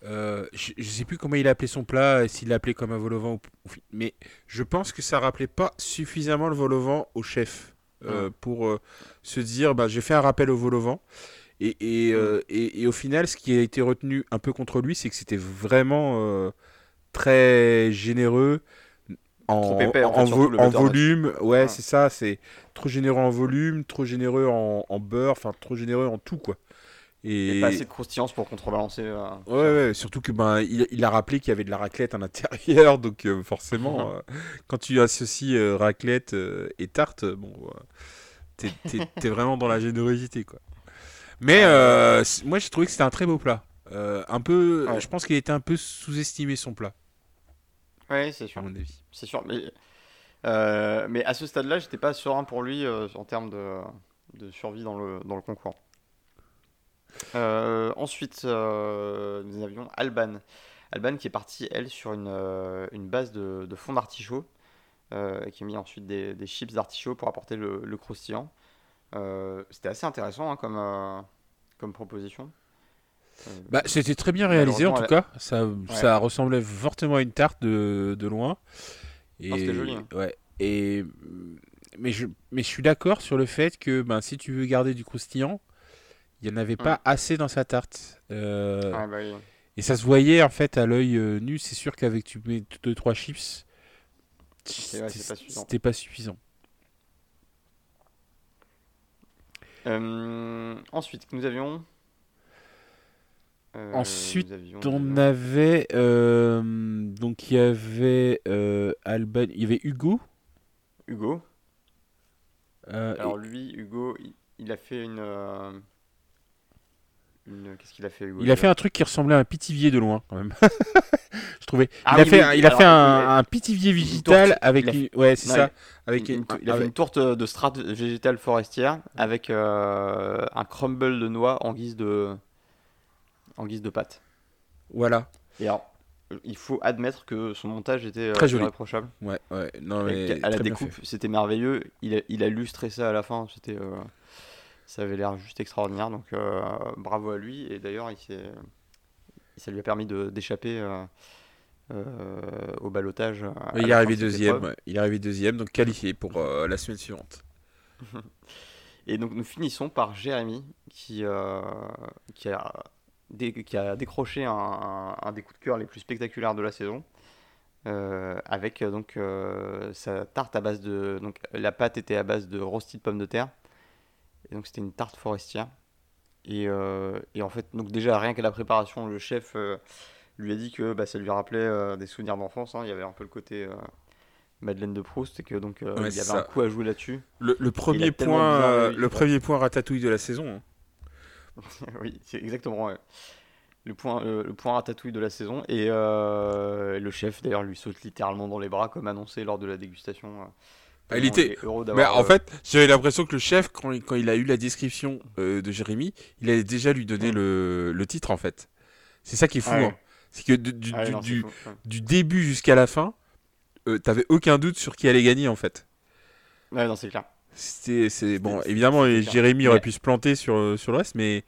je, je, sais plus comment il a appelé son plat, s'il l'a appelé comme un vol au vent, mais je pense que ça rappelait pas suffisamment le vol au vent au chef ah. pour se dire, bah, j'ai fait un rappel au vol au vent. Et, et, mm. et, et, au final, ce qui a été retenu un peu contre lui, c'est que c'était vraiment très généreux en, en, volume. Ouais, c'est ça, c'est trop généreux en volume, trop généreux en, beurre, enfin trop généreux en tout quoi. Et, pas assez de croustillance pour contrebalancer. Euh, ouais, ouais, surtout que ben il, a rappelé qu'il y avait de la raclette à l'intérieur, donc euh, forcément, euh, quand tu associes raclette et tarte, bon, t'es es, vraiment dans la générosité quoi. Mais moi j'ai trouvé que c'était un très beau plat. un peu, je pense qu'il était un peu sous-estimé son plat. Oui, c'est sûr. C'est sûr. Mais, euh, mais à ce stade-là, j'étais pas serein pour lui euh, en termes de, de, survie dans le, dans le concours. Euh, ensuite, nous avions Alban. Alban qui est partie, elle, sur une, une base de, de fond d'artichaut, qui a mis ensuite des, des chips d'artichaut pour apporter le, le croustillant. C'était assez intéressant hein, comme, comme proposition. Bah, c'était très bien réalisé en tout cas. Ça, ça ressemblait fortement à une tarte de, de loin. Et, c'était joli. Hein. Ouais. Et mais je mais je suis d'accord sur le fait que ben si tu veux garder du croustillant, il y en avait pas mm. assez dans sa tarte. Euh, bah et ça se voyait en fait à l'œil euh, nu. C'est sûr qu'avec tu mets deux trois chips, c'était pas suffisant. Euh, ensuite, nous avions euh, Ensuite, on avait euh, donc il y avait euh, Alban, il y avait Hugo. Hugo. Alors lui, Hugo, il, a fait une. Qu'est-ce qu'il a fait Hugo Il a fait un truc qui ressemblait à un pitivier de loin quand même. Je trouvais. Ah il, a fait, il a fait un, pitivier végétal avec. Ouais, c'est ça. Avec une, il a fait une tourte de strate végétale forestière avec un crumble de noix en guise de en guise de pâte. Voilà. Et alors, il faut admettre que son montage était euh, très joli. irréprochable. Ouais, ouais. Non, mais à la découpe, c'était merveilleux. Il a, il a lustré ça à la fin. C'était. Euh, Ça avait l'air juste extraordinaire, donc bravo à lui. Et d'ailleurs, il ça lui a permis d'échapper au balotage. il est arrivé deuxième. Il est arrivé deuxième, donc qualifié pour la semaine suivante. Et donc nous finissons par Jérémy qui, qui a qui a décroché un, des coups de cœur les plus spectaculaires de la saison. Euh, avec euh, donc euh, sa tarte à base de donc la pâte était à base de rôti de pommes de terre et donc c'était une tarte forestière et, et, en fait donc déjà rien qu'à la préparation le chef lui a dit que bah, ça lui rappelait des souvenirs d'enfance hein. il y avait un peu le côté Madeleine de Proust et que donc il y avait un coup à jouer là-dessus le, premier point le premier point ratatouille de la saison hein. oui, c'est exactement le point, euh, le point ratatouille de la saison. Et euh, le chef, d'ailleurs, lui saute littéralement dans les bras, comme annoncé lors de la dégustation. Euh, ah, il était. Mais en fait, j'avais l'impression que le chef, quand, quand, il a eu la description de Jérémy, il allait déjà lui donner le, le, titre, en fait. C'est ça qui est fou. Hein. C'est que du, du, du, début jusqu'à la fin, t'avais aucun doute sur qui allait gagner, en fait. Ouais, non, c'est clair. C'est bon, évidemment, Jérémy aurait pu se planter sur, sur le reste, mais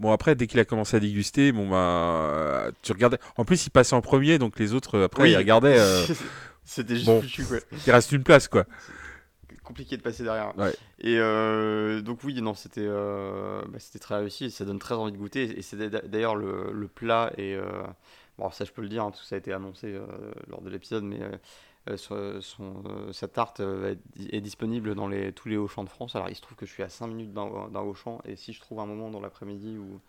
bon après dès qu'il a commencé à déguster, bon bah tu regardais. En plus, il passait en premier, donc les autres après ils regardaient. Euh, C'était juste bon, quoi. Il reste une place quoi. Compliqué de passer derrière. Et euh, donc oui, non, c'était euh, bah, c'était très réussi, ça donne très envie de goûter. Et c'est d'ailleurs le, le, plat et bon ça je peux le dire, hein, tout ça a été annoncé lors de l'épisode, mais euh, son, euh, sa tarte euh, est disponible dans tous les Auchan de France. Alors il se trouve que je suis à 5 minutes d'un Auchan et si je trouve un moment dans l'après-midi ou,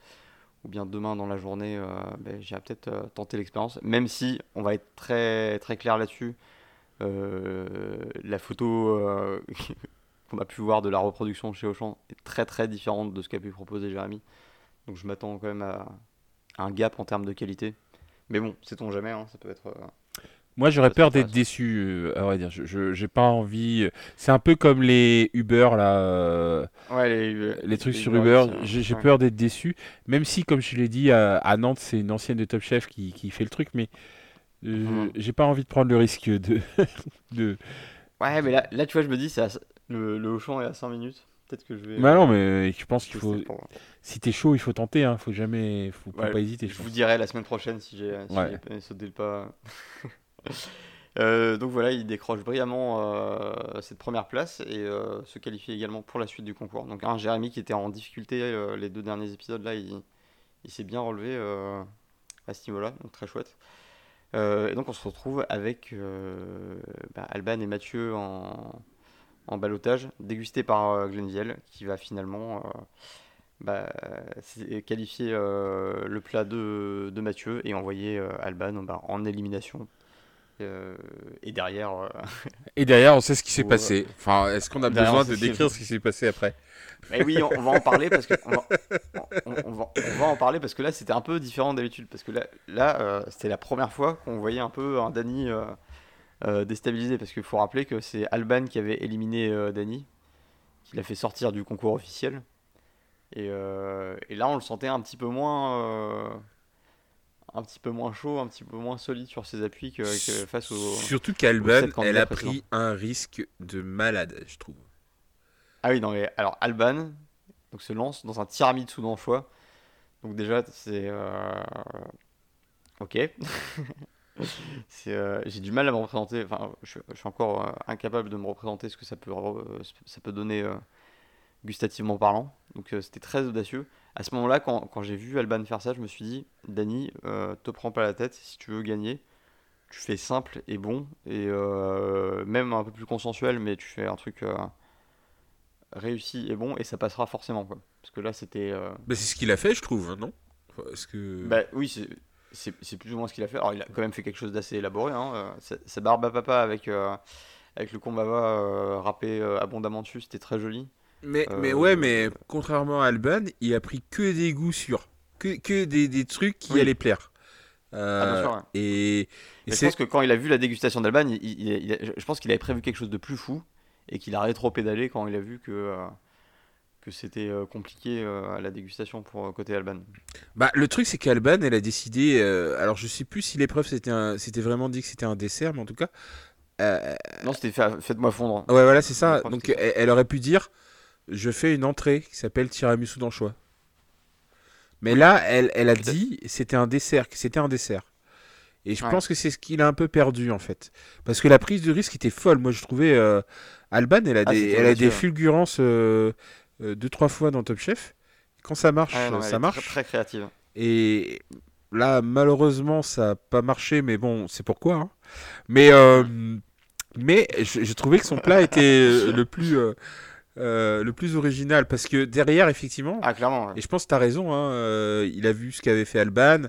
ou bien demain dans la journée, ben, j'irai peut-être tenter l'expérience. Même si on va être très, très clair là-dessus, la photo qu'on a pu voir de la reproduction chez Auchan est très très différente de ce qu'a pu proposer Jérémy. Donc je m'attends quand même à, un gap en termes de qualité. Mais bon, sait-on jamais, hein, ça peut être moi, j'aurais peur d'être déçu, euh, à vrai dire. Je j'ai pas envie. Euh, c'est un peu comme les Uber là. Euh, ouais, les, les trucs sur Uber. J'ai peur d'être déçu, même si, comme je l'ai dit, à, Nantes, c'est une ancienne de Top Chef qui, qui fait le truc, mais mhm. j'ai pas envie de prendre le risque de. de... Ouais, mais là, là, tu vois, je me dis, à... le, le Auchan est à 5 minutes. Peut-être que je vais. Bah non, mais je pense qu'il faut. Si t'es chaud, il faut tenter. Hein. Faut jamais, faut, pas hésiter. Je, vous dirai la semaine prochaine si j'ai si sauté le pas. Euh, donc voilà, il décroche brillamment euh, cette première place et euh, se qualifie également pour la suite du concours. Donc un Jérémy qui était en difficulté les deux derniers épisodes là, il, s'est bien relevé à ce niveau-là, donc très chouette. et donc on se retrouve avec bah, Alban et Mathieu en, en balotage, dégusté par Glenville, qui va finalement bah, qualifier le plat de, Mathieu et envoyer Alban bah, en élimination et derrière. Euh, et derrière, on sait ce qui s'est passé. Enfin, est-ce qu'on a besoin de décrire ce qui s'est passé après Mais oui, on, va en parler parce que on va, on, va, en parler parce que là, c'était un peu différent d'habitude parce que là, là euh, c'était la première fois qu'on voyait un peu un Dany déstabilisé parce qu'il faut rappeler que c'est Alban qui avait éliminé Dany, qui l'a fait sortir du concours officiel. Et, et, là, on le sentait un petit peu moins un petit peu moins chaud, un petit peu moins solide sur ses appuis que, face au. Surtout qu'Alban, elle a pris un risque de malade, je trouve. Ah oui, non, mais alors Alban donc, se lance dans un tiramisu d'enfois. Donc, déjà, c'est. Euh, ok. Euh, j'ai du mal à me représenter. Enfin, je, suis encore euh, incapable de me représenter ce que ça peut, ça peut donner gustativement parlant. Donc, c'était très audacieux à ce moment-là, quand, j'ai vu Alban faire ça, je me suis dit, Dani, euh, te prends pas la tête, si tu veux gagner, tu fais simple et bon, et euh, même un peu plus consensuel, mais tu fais un truc euh, réussi et bon, et ça passera forcément. Quoi. Parce que là, c'était... Bah, c'est ce qu'il a fait, je trouve, non? Est-ce que... Bah, oui, c'est plus ou moins ce qu'il a fait. Alors, il a quand même fait quelque chose d'assez élaboré. Hein. Sa, barbe à papa avec, avec le combava râpé abondamment dessus, c'était très joli. Mais, mais ouais, mais contrairement à Alban, il a pris que des goûts sûrs. Que, que des, des trucs qui allaient plaire. Euh, ah, Et, je pense que quand il a vu la dégustation d'Alban, il, je pense qu'il avait prévu quelque chose de plus fou et qu'il a rétro-pédalé quand il a vu que, euh, que c'était euh, compliqué à la dégustation pour côté Alban. Bah, le truc, c'est qu'Alban, elle a décidé. alors, je sais plus si l'épreuve c'était, c'était vraiment dit que c'était un dessert, mais en tout cas. non, c'était fait, faites-moi fondre. Ouais, voilà, c'est ça. Donc, elle, aurait pu dire je fais une entrée qui s'appelle tiramisu d'anchois. Mais là, elle, elle a dit c'était un dessert, c'était un dessert. Et je pense que c'est ce qu'il a un peu perdu en fait, parce que la prise de risque était folle. Moi, je trouvais euh, Alban, elle a ah, des, elle a des fulgurances euh, euh, deux trois fois dans Top Chef. Quand ça marche, ça marche. Très, très créative. Et là, malheureusement, ça n'a pas marché, mais bon, c'est pourquoi. Hein. Mais mais je, trouvais que son plat était le plus euh, le plus original parce que derrière effectivement ah, clairement, et je pense que tu as raison hein, euh, il a vu ce qu'avait fait Alban.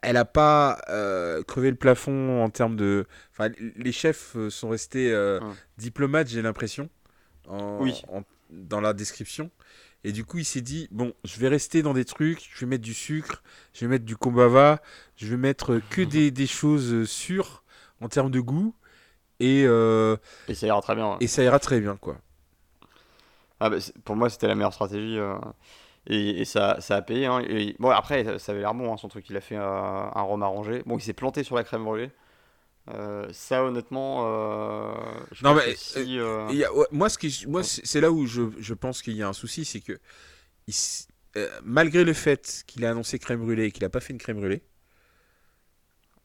Elle a pas euh, crevé le plafond en termes de enfin les chefs sont restés hum. diplomates j'ai l'impression oui. dans la description. Et du coup il s'est dit bon je vais rester dans des trucs je vais mettre du sucre je vais mettre du kombava je vais mettre que des, des choses sûres en termes de goût. Et, et ça ira très bien et ça ira très bien quoi ah bah, pour moi, c'était la meilleure stratégie. Euh, et, ça, ça, a payé. Hein. Et, bon, après, ça avait l'air bon, hein, son truc. Il a fait un, un rhum arrangé. Bon, il s'est planté sur la crème brûlée. Euh, ça, honnêtement, euh, non, mais si, moi, ce qui, moi, c'est là où je, je pense qu'il y a un souci, c'est que malgré le fait qu'il a annoncé crème brûlée et qu'il n'a pas fait une crème brûlée,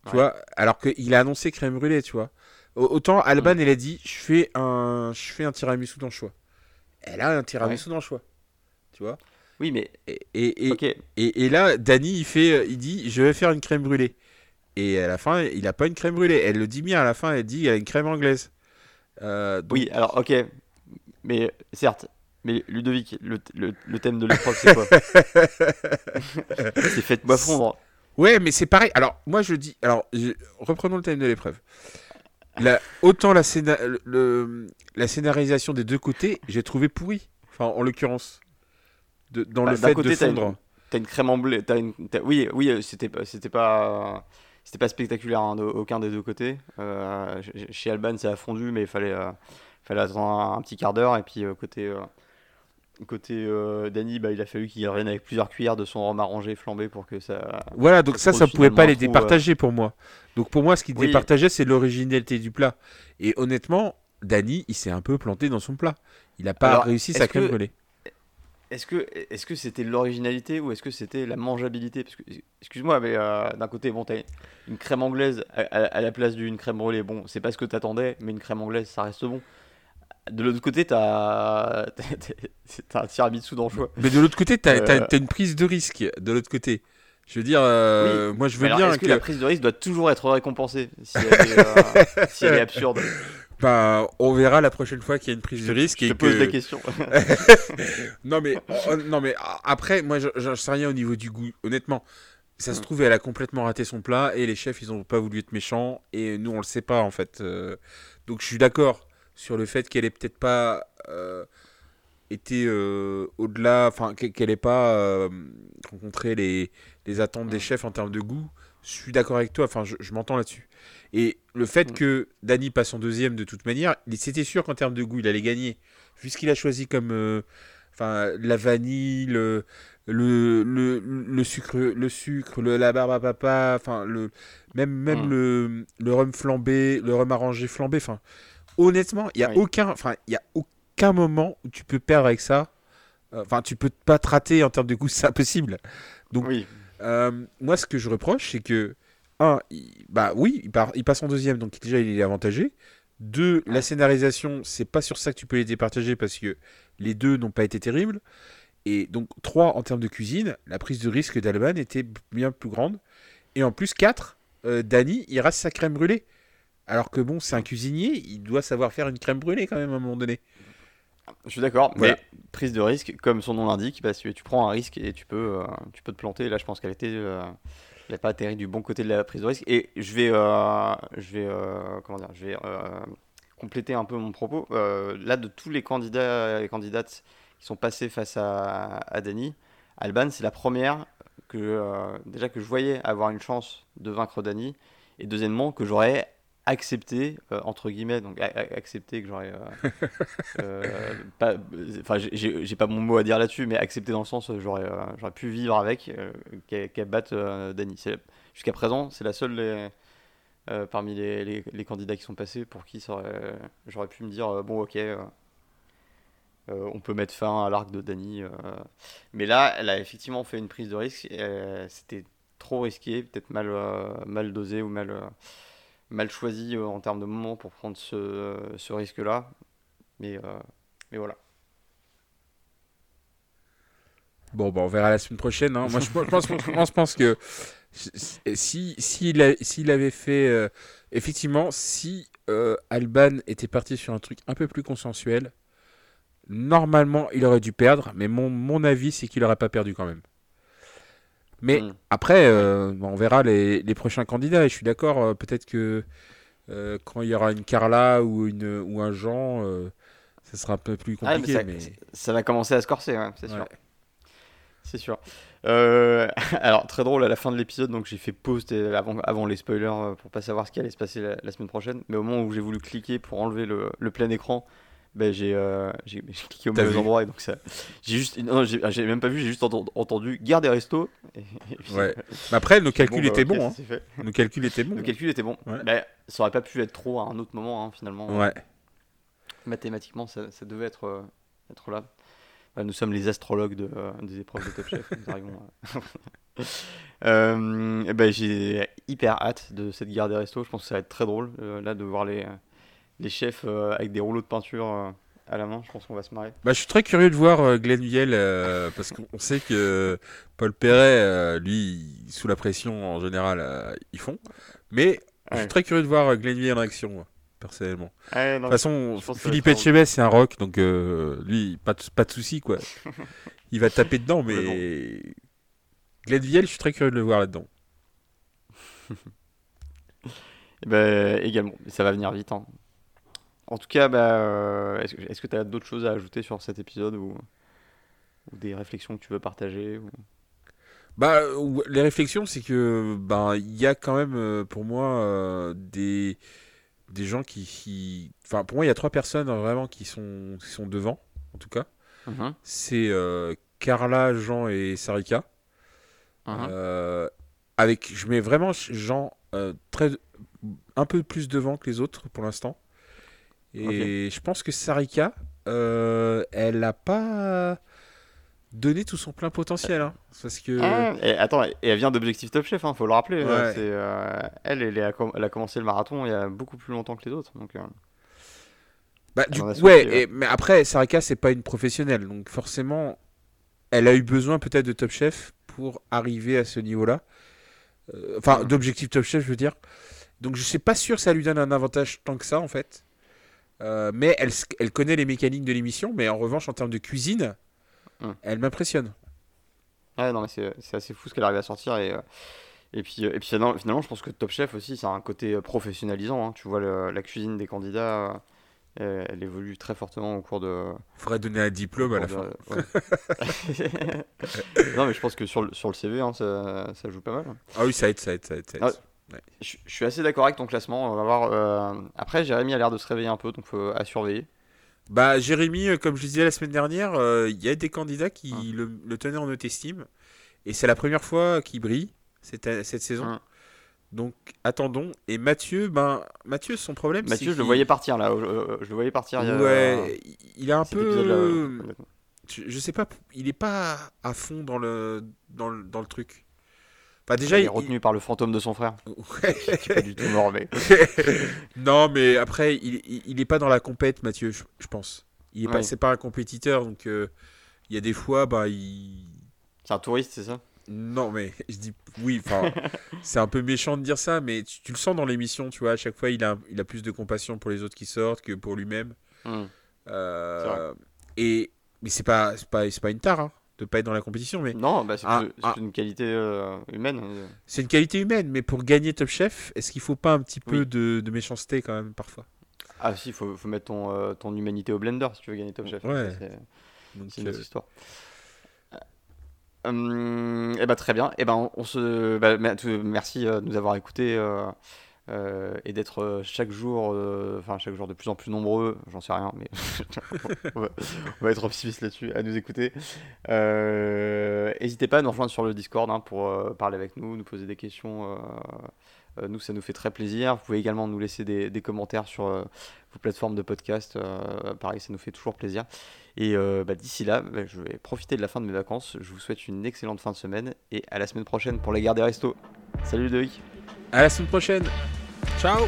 tu vois, alors qu'il a annoncé crème brûlée, tu vois. Autant Alban, mm. a dit, je fais un, je fais un tiramisu dans le choix elle a un tiramisu dans le choix. Tu vois Oui, mais. Et, et, et, et, là, Dany, il, fait, il dit Je vais faire une crème brûlée. Et à la fin, il n'a pas une crème brûlée. Elle le dit bien à la fin, elle dit Il a une crème anglaise. Euh, oui, alors, ok. Mais certes, mais Ludovic, le, le, thème de l'épreuve, c'est quoi? C'est faites-moi fondre. Ouais, mais c'est pareil. Alors, moi, je dis. Alors, reprenons le thème de l'épreuve autant la, le, la scénarisation des deux côtés, j'ai trouvé pourri. Enfin, en l'occurrence. dans bah, le fait de fondre. T'as une, crème en blé. une, oui, oui euh, c'était pas. C'était pas c'était pas spectaculaire hein, aucun des deux côtés. Euh, chez Alban, ça a fondu, mais il fallait, euh, fallait attendre un, petit quart d'heure. Et puis, côté, Côté euh, Dany, bah, il a fallu qu'il revienne avec plusieurs cuillères de son rhum arrangé flambé pour que ça. Voilà, donc ça, ça pouvait pas les départager pour moi. Donc pour moi, ce qui départageait, c'est l'originalité du plat. Et honnêtement, Dany, il s'est un peu planté dans son plat. Il n'a pas réussi sa crème brûlée. Est-ce que est-ce que c'était l'originalité ou est-ce que c'était la mangeabilité? Parce que excuse-moi, mais euh, d'un côté, bon, t'as une crème anglaise à, à la place d'une crème brûlée. Bon, c'est pas ce que t'attendais, mais une crème anglaise, ça reste bon. De l'autre côté, t'as un tiramisu dans le choix. Mais de l'autre côté, t'as euh... une prise de risque. De l'autre côté. Je veux dire, euh, moi je veux bien est-ce que... la prise de risque doit toujours être récompensée si elle est, euh, si elle est absurde? Bah, on verra la prochaine fois qu'il y a une prise de risque. Je te pose la question. non, mais, non, mais après, moi, je sais rien au niveau du goût. Honnêtement, ça se mm. trouve, elle a complètement raté son plat et les chefs, ils ont pas voulu être méchants et nous, on le sait pas en fait. Euh. donc, je suis d'accord sur le fait qu'elle ait peut-être pas euh, été euh, au-delà, enfin qu'elle n'ait pas euh, rencontré les, les, attentes des chefs en termes de goût. Je suis d'accord avec toi, enfin je, m'entends là-dessus. Et le fait que Dany passe en deuxième de toute manière, c'était sûr qu'en termes de goût, il allait gagner. Puisqu'il a choisi comme enfin la vanille, le, le, le, sucre, le sucre, le, la barbe à papa, enfin le même même le, le rhum flambé, le rhum arrangé flambé, enfin honnêtement, il y a aucun, enfin, il y a aucun moment où tu peux perdre avec ça. Euh, enfin, tu peux pas te rater en termes de goût, c'est impossible. Donc, euh, moi, ce que je reproche, c'est que un, bah oui, il, il, passe en deuxième, donc déjà il est avantagé. Deux, la scénarisation, c'est pas sur ça que tu peux les départager parce que les deux n'ont pas été terribles. Et donc, trois, en termes de cuisine, la prise de risque d'Alban était bien plus grande. Et en plus, quatre, euh, Dany, il reste sa crème brûlée. Alors que bon, c'est un cuisinier, il doit savoir faire une crème brûlée quand même à un moment donné. Je suis d'accord, mais prise de risque, comme son nom l'indique, tu prends un risque et tu peux, euh, tu peux te planter. Là, je pense qu'elle était, euh, n'a pas atterri du bon côté de la prise de risque. Et je vais, euh, je vais, comment dire, je vais compléter un peu mon propos. là, de tous les candidats et candidates qui sont passés face à, à Dany, Alban, c'est la première que déjà que je voyais avoir une chance de vaincre Dany, et deuxièmement que j'aurais accepter euh, entre guillemets donc accepter que j'aurais euh, euh, enfin j'ai pas mon mot à dire là-dessus mais accepter dans le sens j'aurais j'aurais pu vivre avec qu'elle batte Dany jusqu'à présent c'est la seule parmi les, les, candidats qui sont passés pour qui j'aurais pu me dire bon ok on peut mettre fin à l'arc de Dany. Mais là, elle a effectivement fait une prise de risque. C'était trop risqué, peut-être mal, mal dosé ou mal, mal choisi en termes de moment pour prendre ce, ce risque-là. Mais, mais voilà. Bon, bah, on verra la semaine prochaine. Hein. Moi, je, pense, que si s'il avait fait euh, effectivement si euh, Alban était parti sur un truc un peu plus consensuel normalement il aurait dû perdre mais mon, mon avis c'est qu'il aurait pas perdu quand même mais hmm. après euh, on verra les, les, prochains candidats et je suis d'accord peut-être que quand il y aura une Carla ou une ou un Jean ça sera un peu plus ah, compliqué mais ça, va commencer à se corser c'est sûr c'est sûr. Euh, alors, très drôle, à la fin de l'épisode, donc j'ai fait pause avant, avant les spoilers euh, pour pas savoir ce qui allait se passer la, semaine prochaine. Mais au moment où j'ai voulu cliquer pour enlever le, le plein écran, ben j'ai euh, cliqué au mauvais endroit et donc ça j'ai juste non j'ai même pas vu j'ai juste entendu, garde des restos ouais. mais après nos calculs étaient bons hein. nos calculs étaient bons nos calculs étaient bons mais ça aurait pas pu être trop à un autre moment hein, finalement ouais mathématiquement ça, ça devait être être là bah, nous sommes les astrologues de, euh, des épreuves de Top Chef. Euh. euh, et ben, j'ai hyper hâte de cette guerre des restos. Je pense que ça va être très drôle euh, là de voir les, les chefs avec des rouleaux de peinture à la main. Je pense qu'on va se marrer. Bah, je suis très curieux de voir Glenn Viel parce qu'on sait que Paul Perret, lui, sous la pression en général, ils font. Mais je suis très curieux de voir Glenn Viel en action personnellement. de toute façon, Philippe Etchebest, c'est un rock, donc euh, lui, pas de, pas de soucis, quoi. Il va taper dedans, mais. Glenville, je suis très curieux de le voir là-dedans. Eh ben, également, ça va venir vite. Hein. En tout cas, bah, euh, est-ce que tu as d'autres choses à ajouter sur cet épisode ou, ou des réflexions que tu veux partager ou... Bah, les réflexions, c'est que ben il y a quand même euh, pour moi des des gens qui, Enfin, pour moi, il y a trois personnes vraiment qui sont, qui sont devant, en tout cas. Uh-huh. C'est euh, Carla, Jean et Sarika. Uh-huh. Euh, avec, je mets vraiment Jean euh, très, un peu plus devant que les autres pour l'instant. Et je pense que Sarika, elle n'a pas donner tout son plein potentiel. Hein, parce que... Ah, et, attends, et elle vient d'Objectif Top Chef, hein, faut le rappeler. Hein, euh, elle, elle, elle, a commencé le marathon il y a beaucoup plus longtemps que les autres. Donc, euh, bah, du coup, ouais, mais après, Sarika, c'est pas une professionnelle. Donc forcément, elle a eu besoin peut-être de Top Chef pour arriver à ce niveau-là. Euh, enfin, d'Objectif Top Chef, je veux dire. Donc je suis pas sûr que ça lui donne un avantage tant que ça, en fait. Mais elle, elle connaît les mécaniques de l'émission, mais en revanche, en termes de cuisine, Hum. Elle m'impressionne. Ouais, non, mais c'est assez fou ce qu'elle arrive à sortir. Et, euh, et puis, euh, et puis finalement, je pense que Top Chef aussi, ça a un côté euh, professionnalisant. Hein. Tu vois, la cuisine des candidats, elle évolue très fortement au cours de. Faudrait donner un diplôme à la fin. non, mais je pense que sur le, sur le CV, hein, ça, ça, joue pas mal. Ah oui, ça aide, ça aide, ça aide. Ah, je, suis assez d'accord avec ton classement. On va voir. Après, Jérémy a l'air de se réveiller un peu, donc à surveiller. Bah, Jérémy, euh, comme je disais la semaine dernière, euh, il y a des candidats qui ah. le, tenaient en haute estime. Et c'est la première fois qu'il brille cette, cette saison. Ah. Donc attendons. Et Mathieu, ben Mathieu, son problème. Mathieu, je le voyais partir là. Je le voyais partir. Ouais, il est un peu. Je, sais pas. Il est pas à fond dans le dans le, dans le truc déjà, il est retenu par le fantôme de son frère. Ouais. qui pas du tout mort, non, mais après, il n'est pas dans la compète, Mathieu, je, pense. Il est pas, c'est pas un compétiteur, donc euh, il y a des fois, bah, il. C'est un touriste, c'est ça? Non, mais je dis oui. Enfin, c'est un peu méchant de dire ça, mais tu, le sens dans l'émission, tu vois. À chaque fois, il a, il a plus de compassion pour les autres qui sortent que pour lui-même. Hmm. Euh, et mais c'est pas, pas, c'est pas une tare. Hein de pas être dans la compétition. Mais non, bah, c'est une qualité euh, humaine. Hein. C'est une qualité humaine, mais pour gagner Top Chef, est-ce qu'il faut pas un petit peu de, méchanceté quand même parfois? Ah si, il faut, faut, mettre ton, euh, ton humanité au blender si tu veux gagner Top Chef. Ouais. C'est une autre euh, histoire. Hum, et eh ben, très bien. Et eh ben, on, se, bah, merci de nous avoir écoutés euh, et d'être chaque jour, enfin chaque jour de plus en plus nombreux, j'en sais rien, mais on, va, être optimiste là-dessus, à nous écouter. N'hésitez pas à nous rejoindre sur le Discord hein, pour parler avec nous, nous poser des questions. nous, ça nous fait très plaisir. Vous pouvez également nous laisser des, commentaires sur vos plateformes de podcast. pareil, ça nous fait toujours plaisir. Et bah, d'ici là, bah, je vais profiter de la fin de mes vacances. Je vous souhaite une excellente fin de semaine et à la semaine prochaine pour les gardes des restos. Salut Loïc À la semaine prochaine. Ciao